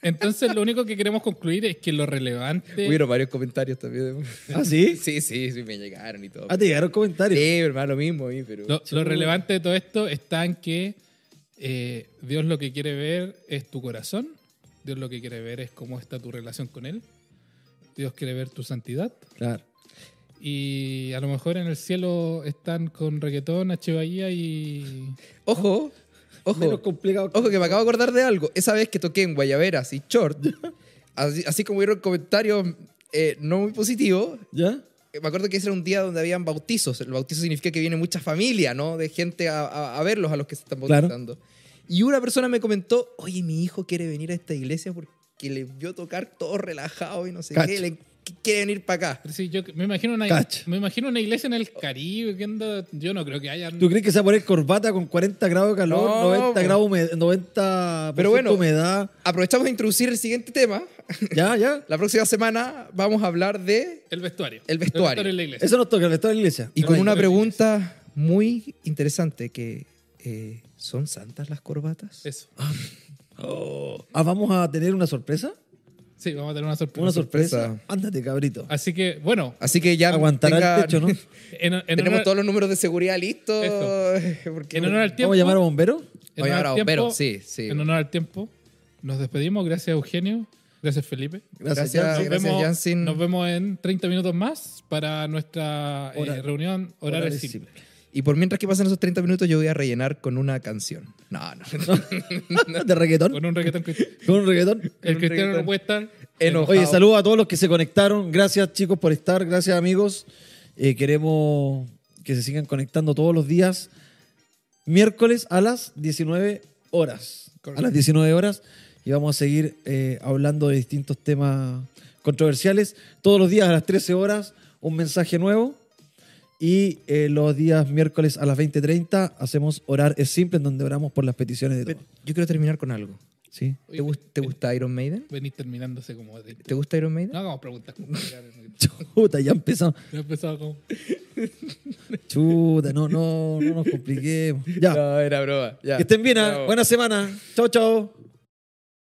[SPEAKER 3] Entonces, lo único que queremos concluir es que lo relevante.
[SPEAKER 2] Hubieron varios comentarios también.
[SPEAKER 1] ¿Ah, sí?
[SPEAKER 2] Sí, sí, sí, me llegaron y todo.
[SPEAKER 1] Ah, te llegaron comentarios.
[SPEAKER 2] Sí, hermano, lo mismo a mí, pero...
[SPEAKER 3] Lo, lo relevante de todo esto está en que eh, Dios lo que quiere ver es tu corazón. Dios lo que quiere ver es cómo está tu relación con Él. Dios quiere ver tu santidad.
[SPEAKER 1] Claro.
[SPEAKER 3] Y a lo mejor en el cielo están con reggaetón, H. Bahía y.
[SPEAKER 2] Ojo, ojo.
[SPEAKER 1] Menos complicado.
[SPEAKER 2] Ojo que me acabo de acordar de algo. Esa vez que toqué en Guayaberas y Short, así, así como hubieron comentarios eh, no muy positivos,
[SPEAKER 1] ¿Ya?
[SPEAKER 2] me acuerdo que ese era un día donde habían bautizos. El bautizo significa que viene mucha familia, ¿no? De gente a, a- a verlos, a los que se están
[SPEAKER 1] Claro.
[SPEAKER 2] Y una persona me comentó, oye, mi hijo quiere venir a esta iglesia porque le vio tocar todo relajado y no sé qué, le, quiere venir para acá.
[SPEAKER 3] Sí, yo me imagino una, me imagino una iglesia en el Caribe que anda- Yo no creo que haya.
[SPEAKER 1] ¿Tú crees que se va a poner corbata con 40 grados de calor,
[SPEAKER 2] No,
[SPEAKER 1] 90
[SPEAKER 2] po.
[SPEAKER 1] grados humed- 90
[SPEAKER 2] Pero bueno.
[SPEAKER 1] humedad?
[SPEAKER 2] Aprovechamos de introducir el siguiente tema.
[SPEAKER 1] Ya, ya.
[SPEAKER 2] La próxima semana vamos a hablar de...
[SPEAKER 3] El vestuario.
[SPEAKER 2] El vestuario.
[SPEAKER 3] en la iglesia.
[SPEAKER 1] Eso nos toca, el estado de la iglesia.
[SPEAKER 2] Y con una pregunta muy interesante que... eh, ¿Son santas las corbatas?
[SPEAKER 3] Eso.
[SPEAKER 1] Ah, ¿vamos a tener una sorpresa?
[SPEAKER 3] Sí, vamos a tener una sorpresa.
[SPEAKER 1] Una sorpresa. Ándate, cabrito.
[SPEAKER 3] Así que, bueno,
[SPEAKER 2] Así que ya
[SPEAKER 1] Aguantará
[SPEAKER 2] tenga-
[SPEAKER 1] el techo, ¿no?
[SPEAKER 3] en, en
[SPEAKER 2] Tenemos
[SPEAKER 3] honor,
[SPEAKER 2] todos los números de seguridad listos.
[SPEAKER 3] En honor al tiempo.
[SPEAKER 1] ¿Vamos a llamar a bomberos?
[SPEAKER 3] en
[SPEAKER 2] Vamos a
[SPEAKER 3] honor
[SPEAKER 2] llamar a
[SPEAKER 3] al tiempo-
[SPEAKER 2] bomberos, sí, sí.
[SPEAKER 3] En honor al tiempo, nos despedimos. Gracias, Eugenio. Gracias, Felipe.
[SPEAKER 1] Gracias,
[SPEAKER 2] Gracias.
[SPEAKER 1] Jansen.
[SPEAKER 3] Nos,
[SPEAKER 2] gracias,
[SPEAKER 3] vemos, nos vemos en 30 minutos más para nuestra eh,
[SPEAKER 1] Hora-
[SPEAKER 3] reunión horario
[SPEAKER 1] Horario
[SPEAKER 3] simple.
[SPEAKER 2] Y por mientras que pasan esos 30 minutos, yo voy a rellenar con una canción. No, no.
[SPEAKER 1] ¿De reggaetón?
[SPEAKER 3] Con un reggaetón
[SPEAKER 1] ¿Con un reggaetón?
[SPEAKER 3] el cristiano no puede estar.
[SPEAKER 2] Enojado.
[SPEAKER 1] Oye, saludos a todos los que se conectaron. Gracias, chicos, por estar. Gracias, amigos. Eh, queremos que se sigan conectando todos los días. Miércoles a las 19 horas.
[SPEAKER 3] Correcto.
[SPEAKER 1] A las 19 horas. Y vamos a seguir eh, hablando de distintos temas controversiales. Todos los días a las 13 horas, un mensaje nuevo. Y eh, los días miércoles a las 20.30 hacemos Orar es Simple, en donde oramos por las peticiones de todos.
[SPEAKER 2] Yo quiero terminar con algo.
[SPEAKER 1] ¿Sí?
[SPEAKER 2] ¿Te, gust- te gusta Iron Maiden?
[SPEAKER 3] Venís terminándose como de...
[SPEAKER 2] ¿Te gusta Iron Maiden?
[SPEAKER 3] No hagamos preguntas.
[SPEAKER 1] Chuta, ya empezamos.
[SPEAKER 3] Ya empezaba como...
[SPEAKER 1] Chuta, no, no, no nos compliquemos. Ya.
[SPEAKER 2] No, era broma. Ya.
[SPEAKER 1] Que estén bien.
[SPEAKER 2] Chao.
[SPEAKER 1] buena semana. Chao, chao.